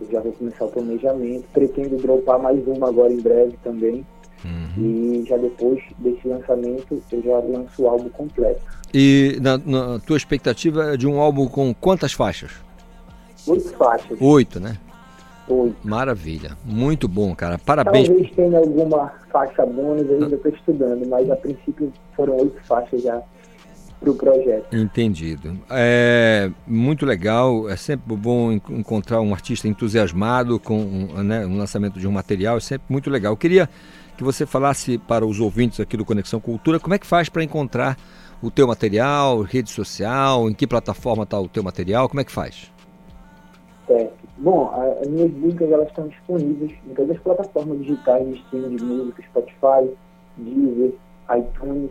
eu já vou começar o planejamento. Pretendo dropar mais uma agora em breve também. Uhum. E já depois desse lançamento, eu já lanço o álbum completo. E na, na tua expectativa é de um álbum com quantas faixas? Oito faixas. Oito, né? Oito. Maravilha. Muito bom, cara. Parabéns. Talvez tenha alguma faixa bônus, ainda estou estudando, mas a princípio foram oito faixas já para o projeto. Entendido. É muito legal, é sempre bom encontrar um artista entusiasmado com né, um lançamento de um material, é sempre muito legal. Eu queria que você falasse para os ouvintes aqui do Conexão Cultura como é que faz para encontrar o teu material, rede social, em que plataforma está o teu material, como é que faz? É, bom, as minhas músicas elas estão disponíveis em todas as plataformas digitais de streaming de música, Spotify, Deezer, iTunes,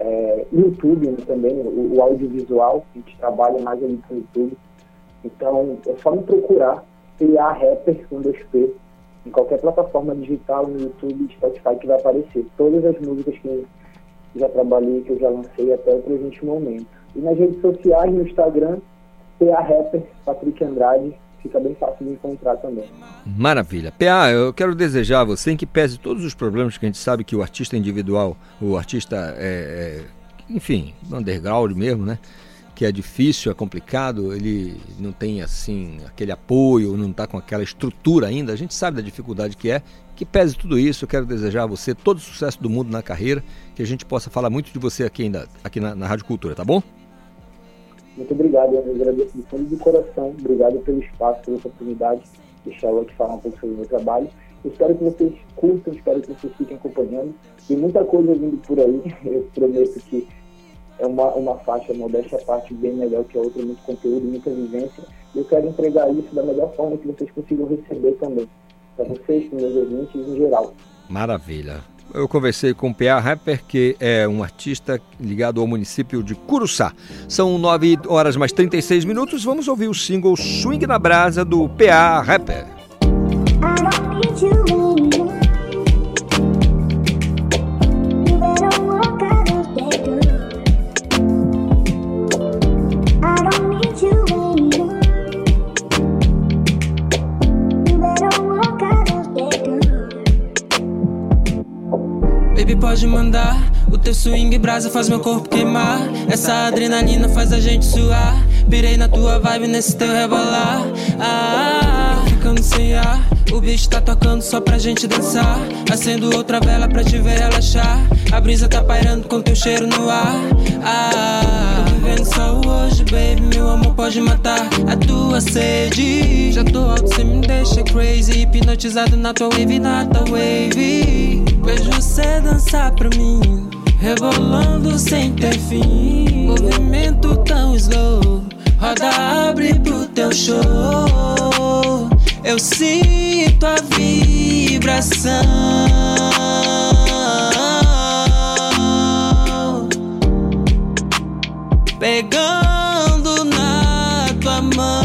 é, YouTube né, também, o, o, audiovisual, a gente trabalha mais ali no YouTube. Então, é só me procurar, criar rapper com dois P, em qualquer plataforma digital, no YouTube, Spotify, que vai aparecer. Todas as músicas que já trabalhei, que eu já lancei até o presente momento. E nas redes sociais, no Instagram, PA Rapper, Patrick Andrade, fica bem fácil de encontrar também. Maravilha. PA, eu quero desejar a você que pese todos os problemas que a gente sabe que o artista individual, o artista, é, é enfim, underground mesmo, né? que é difícil, é complicado, ele não tem assim aquele apoio, não está com aquela estrutura ainda. A gente sabe da dificuldade que é. Que pese tudo isso, eu quero desejar a você todo o sucesso do mundo na carreira, que a gente possa falar muito de você aqui ainda aqui na, na Rádio Cultura, tá bom? Muito obrigado, eu agradeço de fundo do coração. Obrigado pelo espaço, pela oportunidade de aqui falar um pouco sobre o meu trabalho. espero que vocês curtam, espero que vocês fiquem acompanhando. Tem muita coisa vindo por aí, eu prometo que é uma, uma faixa, modéstia parte, bem melhor que a outra, muito conteúdo, muita vivência. E eu quero entregar isso da melhor forma que vocês consigam receber também. Para vocês, para meus ouvintes em geral. Maravilha. Eu conversei com o P.A. Rapper, que é um artista ligado ao município de Curuçá. São 9 horas mais 36 minutos. Vamos ouvir o single Swing na Brasa do P.A. Rapper. Andar. O teu swing brasa faz meu corpo queimar. Essa adrenalina faz a gente suar. Pirei na tua vibe nesse teu rebolar. Ah, ficando sem ar. O bicho tá tocando só pra gente dançar. Acendo outra vela pra te ver relaxar. A brisa tá pairando com teu cheiro no ar. Ah, tô vivendo só hoje, baby. Meu amor pode matar a tua sede. Já tô alto, cê me deixa crazy. Hipnotizado na tua wave, na tua wave. Vejo você dançar pra mim. Rebolando sem ter fim. Movimento tão slow. Roda abre pro teu show. Eu sinto a vibração. Pegando na tua mão.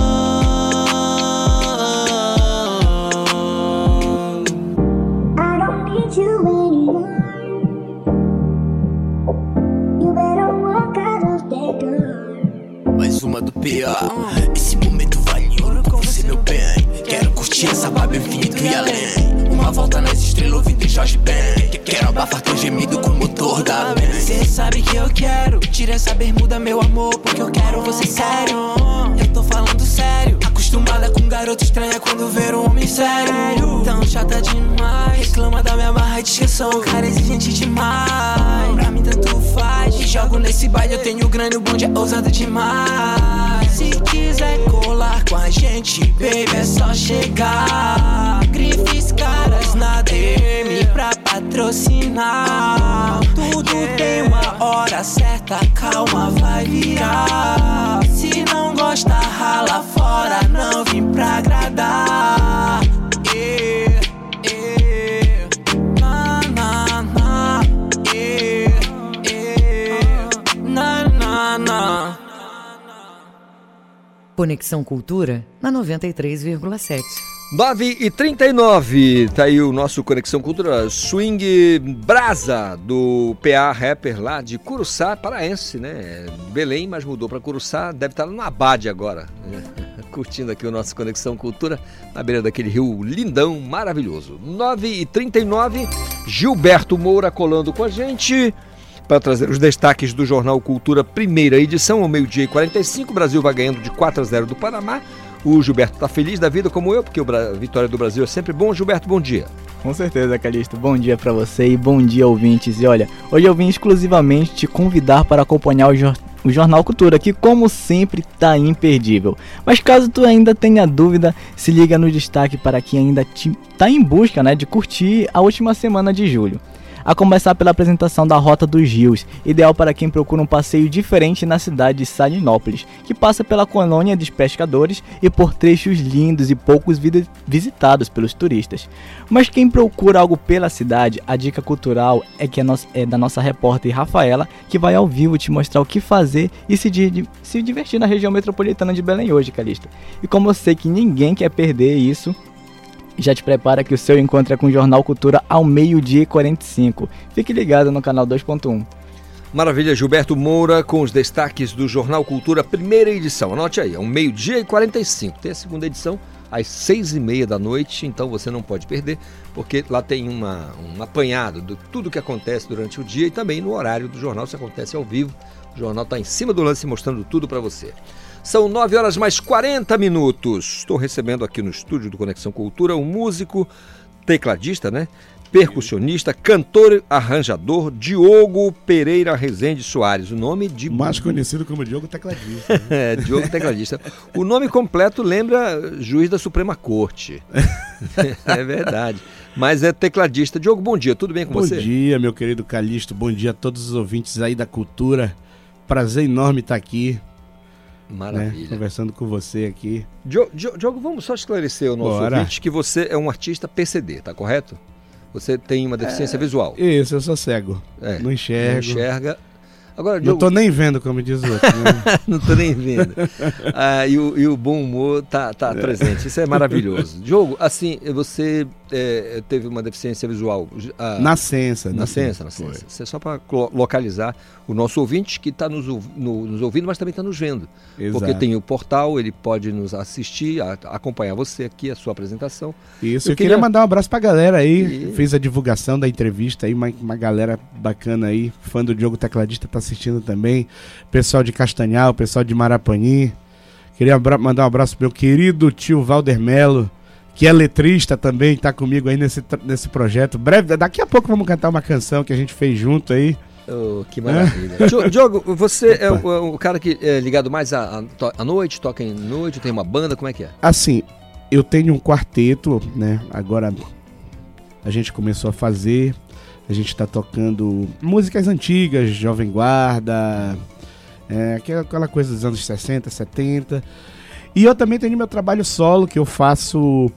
I don't need you anymore. You better walk out of that door. Mais uma do PA. Curtir essa vibe infinito e além. Uma volta nas estrelas ouvindo Jorge Ben. Quero abafar teu gemido com o motor da Ben. Cê sabe que eu quero. Tira essa bermuda, meu amor, porque eu quero você sério. Eu tô falando sério. Acostumada com garoto estranha quando ver um homem sério. Tão chata demais. Reclama da minha barra de exceção. Cara exigente demais. Pra mim tanto faz. Jogo nesse baile, eu tenho grana, o bonde é ousado demais. Se quiser colar com a gente, baby, é só chegar. Grifes caras na DM pra patrocinar. Tudo tem uma hora certa, calma, vai virar. Se não rala fora, não vim pra agradar. Conexão Cultura na 93,7. 9 e 39, tá aí o nosso Conexão Cultura Swing Brasa do PA Rapper lá de Curuçá, paraense, né? Belém, mas mudou para Curuçá, deve estar no Abade agora, né? curtindo aqui o nosso Conexão Cultura na beira daquele rio lindão, maravilhoso. 9 e 39, Gilberto Moura colando com a gente para trazer os destaques do Jornal Cultura, primeira edição, ao meio-dia e 45. O Brasil vai ganhando de 4 a 0 do Panamá. O Gilberto está feliz da vida como eu, porque a vitória do Brasil é sempre bom. Gilberto, bom dia. Com certeza, Calixto. Bom dia para você e bom dia, ouvintes. E olha, hoje eu vim exclusivamente te convidar para acompanhar o, jor o Jornal Cultura, que como sempre tá imperdível. Mas caso tu ainda tenha dúvida, se liga no destaque para quem ainda te, tá em busca né, de curtir a última semana de julho a começar pela apresentação da Rota dos Rios, ideal para quem procura um passeio diferente na cidade de Salinópolis, que passa pela colônia dos pescadores e por trechos lindos e poucos visitados pelos turistas. Mas quem procura algo pela cidade, a dica cultural é que é, é da nossa repórter Rafaela, que vai ao vivo te mostrar o que fazer e se, di se divertir na região metropolitana de Belém hoje, Calista. E como eu sei que ninguém quer perder isso, já te prepara que o seu encontro é com o Jornal Cultura ao meio-dia e 45. Fique ligado no canal 2.1. Maravilha, Gilberto Moura com os destaques do Jornal Cultura, primeira edição. Anote aí, é um meio-dia e 45. Tem a segunda edição às seis e meia da noite, então você não pode perder, porque lá tem uma, um apanhado de tudo que acontece durante o dia e também no horário do jornal, se acontece ao vivo. O jornal está em cima do lance mostrando tudo para você. São 9 horas mais 40 minutos. Estou recebendo aqui no estúdio do Conexão Cultura um músico, tecladista, né? Percussionista, cantor, arranjador, Diogo Pereira Rezende Soares. O nome de. Mais conhecido como Diogo Tecladista. Né? é, Diogo Tecladista. O nome completo lembra juiz da Suprema Corte. é verdade. Mas é tecladista. Diogo, bom dia, tudo bem com bom você? Bom dia, meu querido Calixto. Bom dia a todos os ouvintes aí da cultura. Prazer enorme estar aqui. Maravilha. Né, conversando com você aqui. Diogo, vamos só esclarecer o nosso Bora. ouvinte que você é um artista PCD, tá correto? Você tem uma deficiência é, visual. Isso, eu sou cego. É, não enxergo. Não enxerga. Agora, Diogo... Não tô nem vendo, como diz o outro. Né? não tô nem vendo. Ah, e, o, e, o, bom humor tá, tá é. presente. Isso é maravilhoso. Diogo, assim, você é, teve uma deficiência visual? Ah, Nascença, Nascença, nascença. Isso é só para localizar o nosso ouvinte que está nos, no- nos ouvindo, mas também está nos vendo. Exato. Porque tem o portal, ele pode nos assistir, a- acompanhar você aqui, a sua apresentação. Isso, eu, queria... mandar um abraço pra galera aí. Fiz a divulgação da entrevista aí, uma, uma galera bacana aí, fã do Diogo Tecladista tá assistindo também. Pessoal de Castanhal, pessoal de Marapani. Queria mandar um abraço pro meu querido tio Valder Melo, que é letrista também, tá comigo aí nesse, nesse projeto. Breve, daqui a pouco vamos cantar uma canção que a gente fez junto aí. Oh, que maravilha. Diogo, Diogo, você é o, o cara que é ligado mais à, à noite, toca em noite, tem uma banda, como é que é? Assim, eu tenho um quarteto, né? Agora a gente começou a fazer, a gente tá tocando músicas antigas, Jovem Guarda, é, aquela coisa dos anos 60, 70. E eu também tenho meu trabalho solo, que eu faço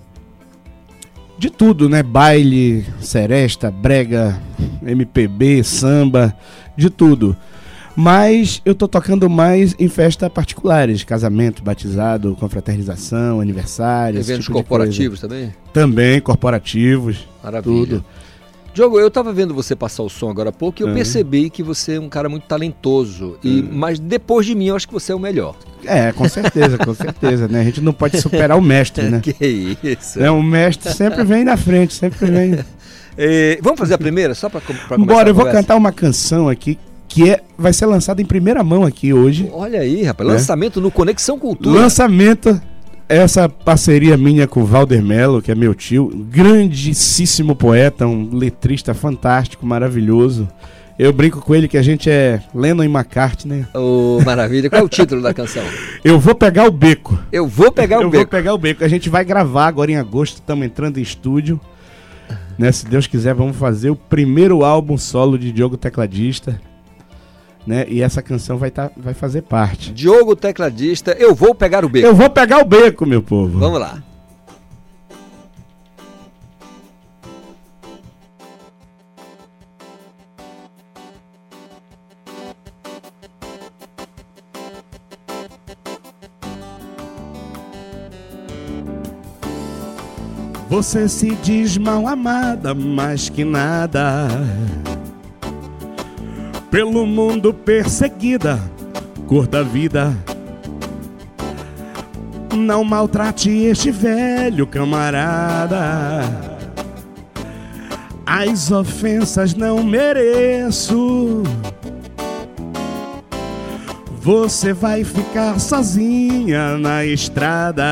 de tudo, né? Baile, seresta, brega, MPB, samba, de tudo. Mas eu tô tocando mais em festa particulares, casamento, batizado, confraternização, aniversário, Eventos tipo corporativos também? Também, corporativos. Maravilha. Tudo. Diogo, eu tava vendo você passar o som agora há pouco e eu Ah. percebi que você é um cara muito talentoso. E, Mas depois de mim, eu acho que você é o melhor. É, com certeza, com certeza, né? A gente não pode superar o mestre, né? que isso. É, o mestre sempre vem na frente, sempre vem. Eh, vamos fazer a primeira, só para começar Bora, eu vou cantar uma canção aqui que é, vai ser lançada em primeira mão aqui hoje. Olha aí, rapaz, lançamento no Conexão Cultura. Lançamento, essa parceria minha com o Valder Mello, que é meu tio, grandíssimo poeta, um letrista fantástico, maravilhoso. Eu brinco com ele que a gente é Lennon e McCartney. Ô, maravilha. Qual é o título da canção? Eu vou pegar o beco. Eu vou pegar o Eu beco. vou pegar o beco. A gente vai gravar agora em agosto, estamos entrando em estúdio. Né, se Deus quiser, vamos fazer o primeiro álbum solo de Diogo Tecladista. Né? E essa canção vai, tá, vai fazer parte. Diogo Tecladista, eu vou pegar o beco. Eu vou pegar o beco, meu povo. Vamos lá. Você se diz mal amada, mais que nada. Pelo mundo perseguida, curta vida. Não maltrate este velho camarada. As ofensas não mereço. Você vai ficar sozinha na estrada.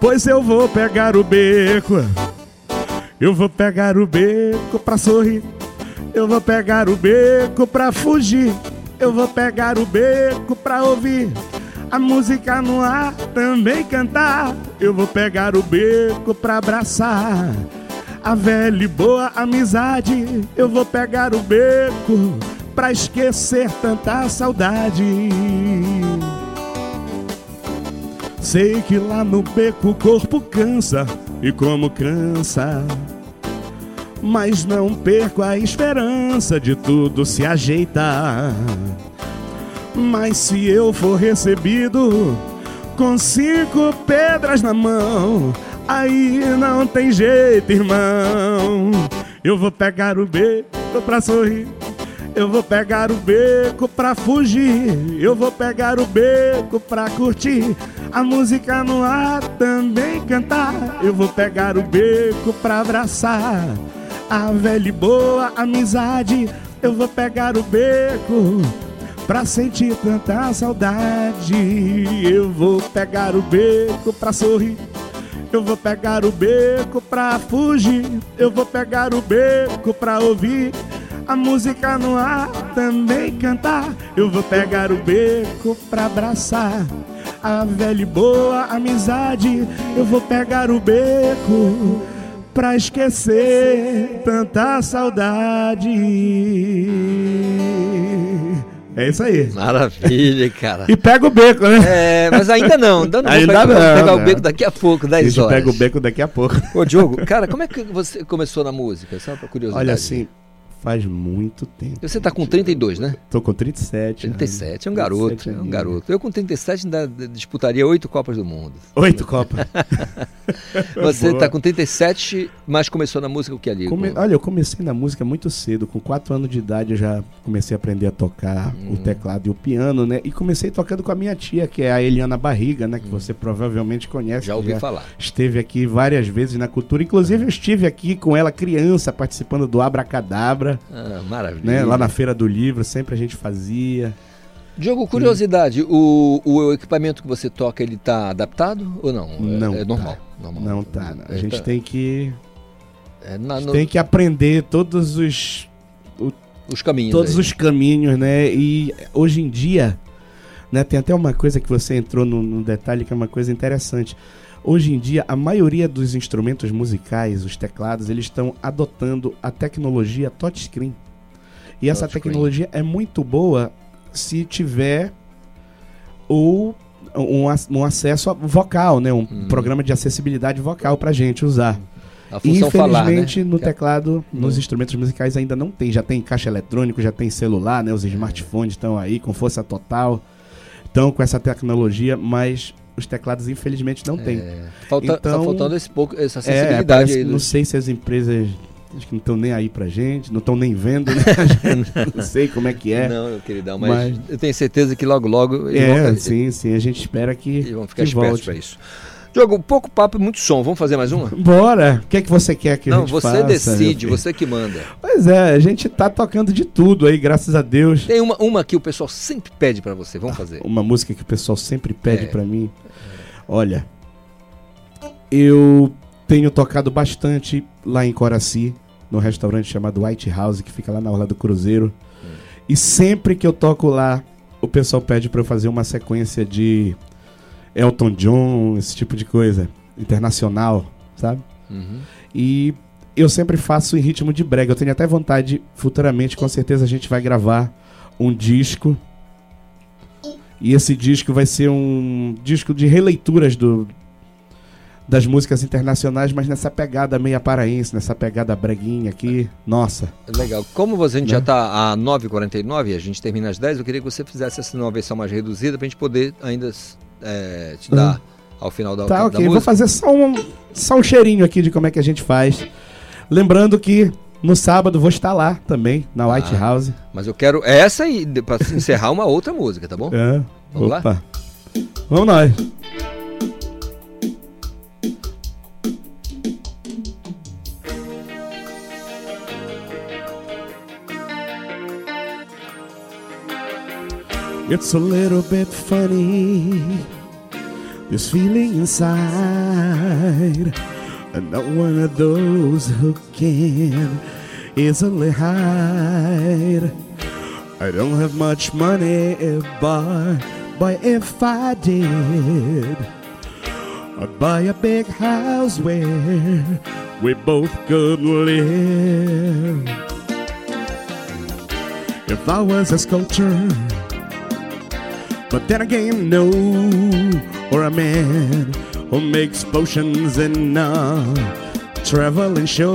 Pois eu vou pegar o beco. Eu vou pegar o beco pra sorrir. Eu vou pegar o beco pra fugir. Eu vou pegar o beco pra ouvir. A música no ar também cantar. Eu vou pegar o beco pra abraçar. A velha e boa amizade. Eu vou pegar o beco pra esquecer tanta saudade. Sei que lá no beco o corpo cansa e como cansa. Mas não perco a esperança de tudo se ajeitar. Mas se eu for recebido com cinco pedras na mão, aí não tem jeito, irmão. Eu vou pegar o beco pra sorrir. Eu vou pegar o beco pra fugir. Eu vou pegar o beco pra curtir. A música no ar também cantar. Eu vou pegar o beco pra abraçar. A velha e boa amizade. Eu vou pegar o beco pra sentir tanta saudade. Eu vou pegar o beco pra sorrir. Eu vou pegar o beco pra fugir. Eu vou pegar o beco pra ouvir. A música no ar também cantar. Eu vou pegar o beco pra abraçar. A velha e boa amizade. Eu vou pegar o beco pra esquecer tanta saudade. É isso aí. Maravilha, cara. E pega o beco, né? É, mas ainda não. Ainda não. Ainda pegar, não, pegar o né? beco daqui a pouco, A 10 gente horas. pega o beco daqui a pouco. Ô, Diogo, cara, como é que você começou na música? Só pra curiosidade. Olha assim, Faz muito tempo. Você tá com 32, né? Tô com 37. 37, é um 37 garoto, é um garoto. Eu com 37 ainda disputaria oito Copas do Mundo. Oito Copas. Você Boa. tá com 37, mas começou na música o que ali? Come- Com- Olha, eu comecei na música muito cedo. Com 4 anos de idade eu já comecei a aprender a tocar Hum. o teclado e o piano, né? E comecei tocando com a minha tia, que é a Eliana Barriga, né? Que você provavelmente conhece. Hum. Já ouvi falar. Esteve aqui várias vezes na cultura. Inclusive eu estive aqui com ela criança, participando do Abracadabra. Ah, maravilha. Né? Lá na Feira do Livro, sempre a gente fazia. Diogo, curiosidade, o, o equipamento que você toca, ele tá adaptado ou não? É- Não É, tá. normal. normal. Não tá. A É, gente tá- tem que. é, na- no- tem que aprender todos os. o- Os caminhos Todos aí. os caminhos, né? E hoje em dia, né, tem até uma coisa que você entrou no detalhe que é uma coisa interessante. Hoje em dia, a maioria dos instrumentos musicais, os teclados, eles estão adotando a tecnologia touchscreen. E essa Touchscreen. tecnologia é muito boa se tiver o, um, um acesso a- vocal, né? Um programa de acessibilidade vocal pra gente usar. Uhum. A função falar, né? Infelizmente, no Que- teclado, nos Hum. instrumentos musicais ainda não tem. Já tem caixa eletrônico, já tem celular, né? Os smartphones estão aí com força total. Estão com essa tecnologia, mas os teclados infelizmente não tem. Falta- tá faltando esse pouco- essa É, sensibilidade parece aí do- Não sei se as empresas acho que não estão nem aí pra gente, não estão nem vendo, né? não sei como é que é. Não, queridão, mas, eu tenho certeza que logo, logo... É, vão- sim, sim. A gente espera que, eles vão ficar espertos pra isso. Diogo, pouco papo e muito som. Vamos fazer mais uma? Bora! O que é que você quer que a Não, gente você faça? meu decide, filho? você que manda. Pois é, a gente tá tocando de tudo aí, graças a Deus. Tem uma, uma que o pessoal sempre pede pra você. Vamos fazer. Uma música que o pessoal sempre pede É. pra mim. Olha, eu tenho tocado bastante lá em Coraci, no restaurante chamado White House, que fica lá na Orla do Cruzeiro. E sempre que eu toco lá, o pessoal pede pra eu fazer uma sequência de Elton John, esse tipo de coisa, internacional, sabe? Uhum. E eu sempre faço em ritmo de brega. Eu tenho até vontade, futuramente, com certeza a gente vai gravar um disco. E esse disco vai ser um disco de releituras do, das músicas internacionais, mas nessa pegada meia paraense, nessa pegada breguinha aqui. Nossa. Legal. Como você, a gente já Né? está a 9h49 e a gente termina às 10 eu queria que você fizesse essa numa versão mais reduzida pra gente poder ainda é, te dar ao final da, Tá, da ok. música. Vou fazer só um, só um cheirinho aqui de como é que a gente faz. Lembrando que no sábado vou estar lá também, na White Ah, House. Mas eu quero essa e de- pra encerrar uma outra música, tá bom? É. Vamos lá? Opa. Vamos nós. It's a little bit funny, this feeling inside. I'm not one of those who can easily hide. I don't have much money, but, but if I did, I'd buy a big house where we both could live. If I was a sculptor, but then again, no, or a man who makes potions in a uh, traveling show.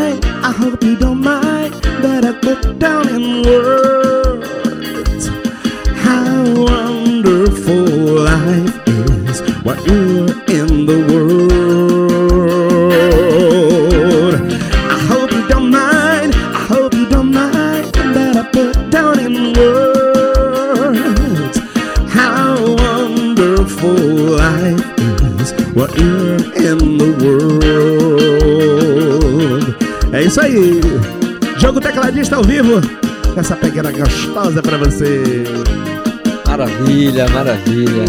I hope you don't mind that I put down in words how wonderful life is when you're in the world. I hope you don't mind. I hope you don't mind that I put down in words how wonderful life is when you're in the world. É isso aí. Jogo tecladista ao vivo. Essa pegueira gostosa pra você. Maravilha, maravilha.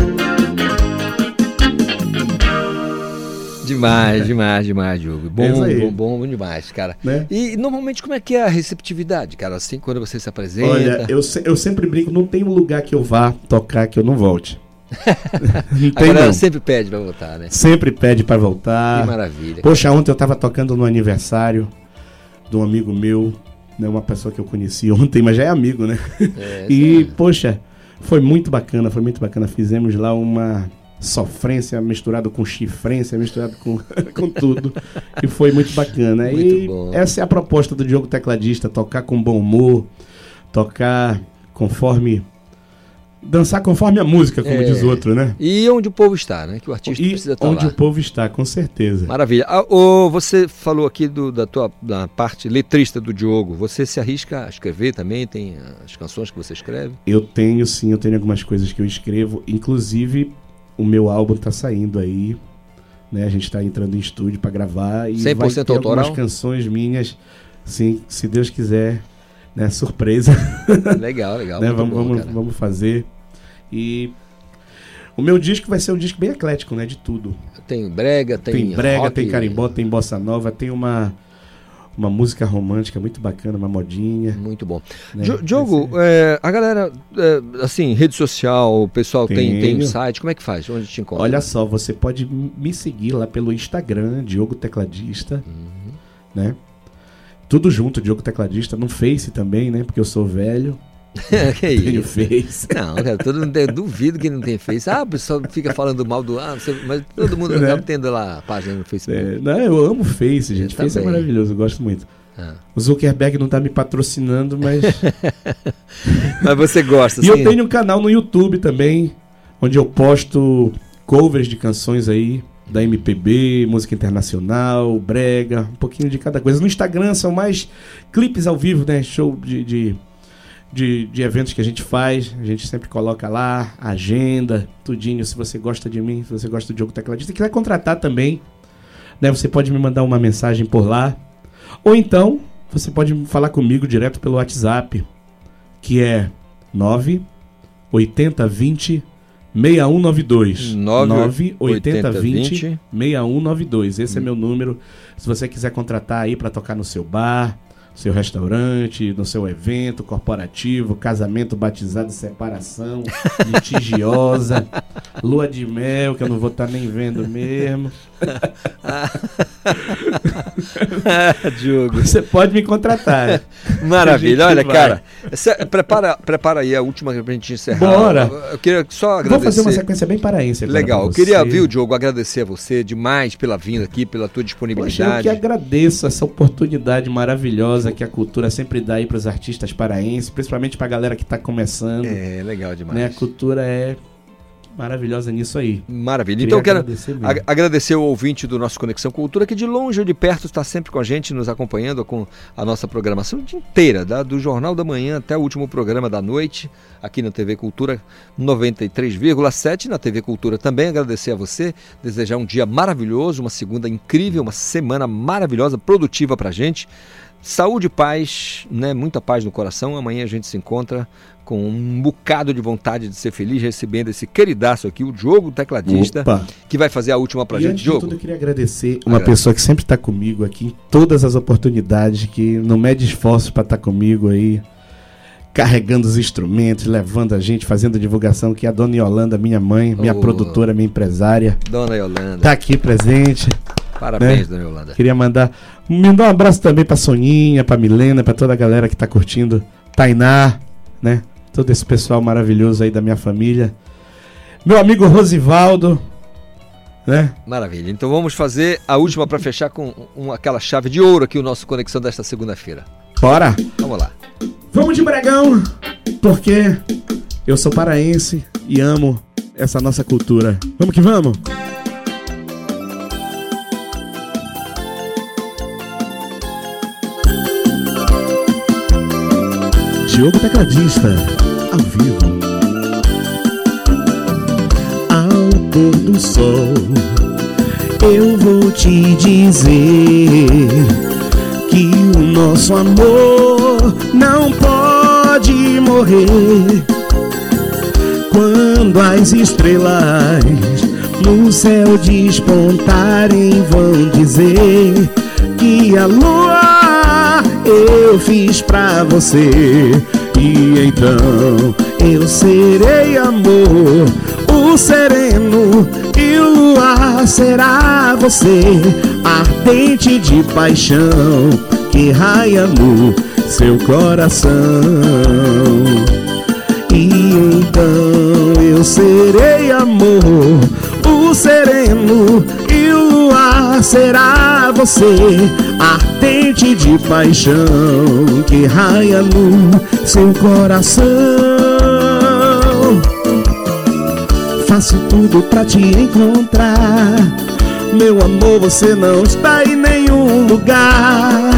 Demais, demais, demais, Diogo. É Bom, bom, bom, bom demais, cara. Né? E normalmente como é que é a receptividade, cara? Assim, quando você se apresenta. Olha, eu, se- eu sempre brinco, não tem um lugar que eu vá tocar que eu não volte. tem não. sempre pede pra voltar, né? Sempre pede pra voltar. Que maravilha. Poxa, ontem eu tava tocando no aniversário de um amigo meu, né, uma pessoa que eu conheci ontem, mas já é amigo, né? É, e, poxa, foi muito bacana, foi muito bacana. Fizemos lá uma sofrência misturado com chifrência, misturado com, com tudo. E foi muito bacana. Muito e bom. essa é a proposta do Diogo Tecladista, tocar com bom humor, tocar conforme... Dançar conforme a música, como É. diz o outro, né? E onde o povo está, né? Que o artista E precisa estar onde lá. o povo está, com certeza. Maravilha. Ah, ô, você falou aqui do- da tua da parte letrista do Diogo. Você se arrisca a escrever também? Tem as canções que você escreve? Eu tenho sim, eu tenho algumas coisas que eu escrevo. Inclusive, o meu álbum tá saindo aí. Né? A gente tá entrando em estúdio para gravar. E 100% vai ter autoral? algumas canções minhas. Sim, se Deus quiser. Né? Surpresa. Legal, legal. né? Vamos, bom, vamos, vamos fazer. E o meu disco vai ser um disco bem eclético, né? De tudo. Tem brega, tem, Tem, brega, rock, tem carimbó, tem bossa nova, tem uma, uma música romântica muito bacana, uma modinha. Muito bom. Né? Di- Diogo, é, a galera, é, assim, rede social, o pessoal tem, tem um site, como é que faz? Onde te encontra? Olha só, você pode me seguir lá pelo Instagram, Diogo Tecladista, Uhum. né? Tudo junto, Diogo Tecladista, no Face também, né? Porque eu sou velho. que Tenho isso? Face. Não, cara, todo mundo eu duvido que não tem Face. Ah, o pessoal fica falando mal do. Ah, mas todo mundo Né? acaba tendo lá a página no Facebook. É, não, eu amo Face, gente. Face é maravilhoso, eu gosto muito. Ah. O Zuckerberg não tá me patrocinando, mas. Mas você gosta, E eu tenho um canal no YouTube também, onde eu posto covers de canções aí da MPB, música internacional, brega, um pouquinho de cada coisa. No Instagram são mais clipes ao vivo, né? Show de, de, de, de eventos que a gente faz. A gente sempre coloca lá, agenda, tudinho. Se você gosta de mim, se você gosta do Diogo Tecladista, e quiser contratar também, né? Você pode me mandar uma mensagem por lá. Ou então, você pode falar comigo direto pelo WhatsApp, que é 9 80 20 6192. 9 80 20 20. 6192. Esse é meu número. Se você quiser contratar aí para tocar no seu bar, seu restaurante, no seu evento corporativo, casamento, batizado, separação, litigiosa, lua de mel, que eu não vou estar nem vendo mesmo. Diogo. Você pode me contratar. Maravilha, olha, vai. cara. prepara, prepara aí a última pra gente encerrar. Bora. Eu queria só Vou agradecer. fazer uma sequência bem paraense agora Legal, eu queria, viu, Diogo, agradecer a você demais pela vinda aqui, pela tua Poxa, eu disponibilidade. que agradeço essa oportunidade maravilhosa que a cultura sempre dá aí para os artistas paraenses, principalmente para a galera que está começando. É, legal demais. Né? A cultura é maravilhosa nisso aí. Maravilha. Queria Então eu quero agradecer ag- agradecer o ouvinte do nosso Conexão Cultura, que de longe ou de perto está sempre com a gente, nos acompanhando com a nossa programação o dia inteira, da- do Jornal da Manhã até o último programa da noite, aqui na TV Cultura 93,7, na TV Cultura também. Agradecer a você, desejar um dia maravilhoso, uma segunda incrível, uma semana maravilhosa, produtiva pra gente. Saúde e paz, né? Muita paz no coração. Amanhã a gente se encontra com um bocado de vontade de ser feliz, recebendo esse queridaço aqui, o Diogo Tecladista, Opa. que vai fazer a última pra e gente, antes de Diogo. tudo, eu queria agradecer uma Agradeço. pessoa que sempre está comigo aqui em todas as oportunidades, que não mede esforços para estar comigo aí, carregando os instrumentos, levando a gente, fazendo divulgação, que é a dona Yolanda, minha mãe, minha Oh. produtora, minha empresária. Dona Yolanda. Tá aqui presente. Parabéns, né? dona Yolanda. Queria mandar, mandar um abraço também pra Soninha, pra Milena, pra toda a galera que tá curtindo. Tainá, né? Todo esse pessoal maravilhoso aí da minha família. Meu amigo Rosivaldo, né? Maravilha. Então vamos fazer a última para fechar com um- aquela chave de ouro aqui, o nosso Conexão desta segunda-feira. Bora! Vamos lá. Vamos de Bregão, porque eu sou paraense e amo essa nossa cultura. Vamos que vamos! Diogo Tecladista, ao vivo. Ao pôr do sol, eu vou te dizer que o nosso amor não pode morrer. Quando as estrelas no céu despontarem, vão dizer que a lua eu fiz pra você. E então eu serei amor, o sereno e o luar será você, ardente de paixão que raia no seu coração. E então eu serei amor, o sereno luar será você, ardente de paixão que raia no seu coração. Faço tudo pra te encontrar. Meu amor, você não está em nenhum lugar.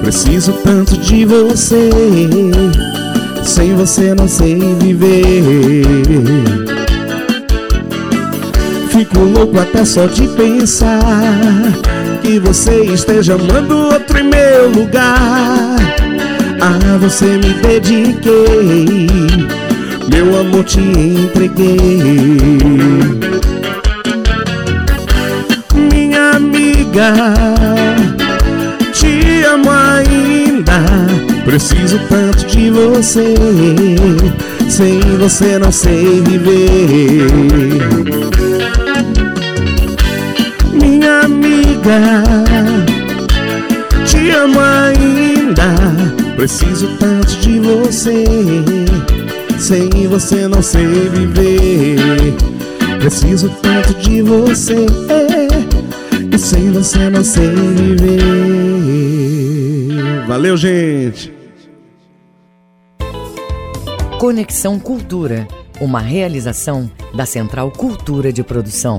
Preciso tanto de você. Sem você não sei viver. Fico louco até só de pensar que você esteja amando outro em meu lugar. A você me dediquei, meu amor te entreguei. Minha amiga, te amo ainda. Preciso tanto de você, sem você não sei viver. Te amo ainda. Preciso tanto de você, sem você não sei viver. Preciso tanto de você, e sem você não sei viver. Valeu, gente! Conexão Cultura, uma realização da Central Cultura de Produção.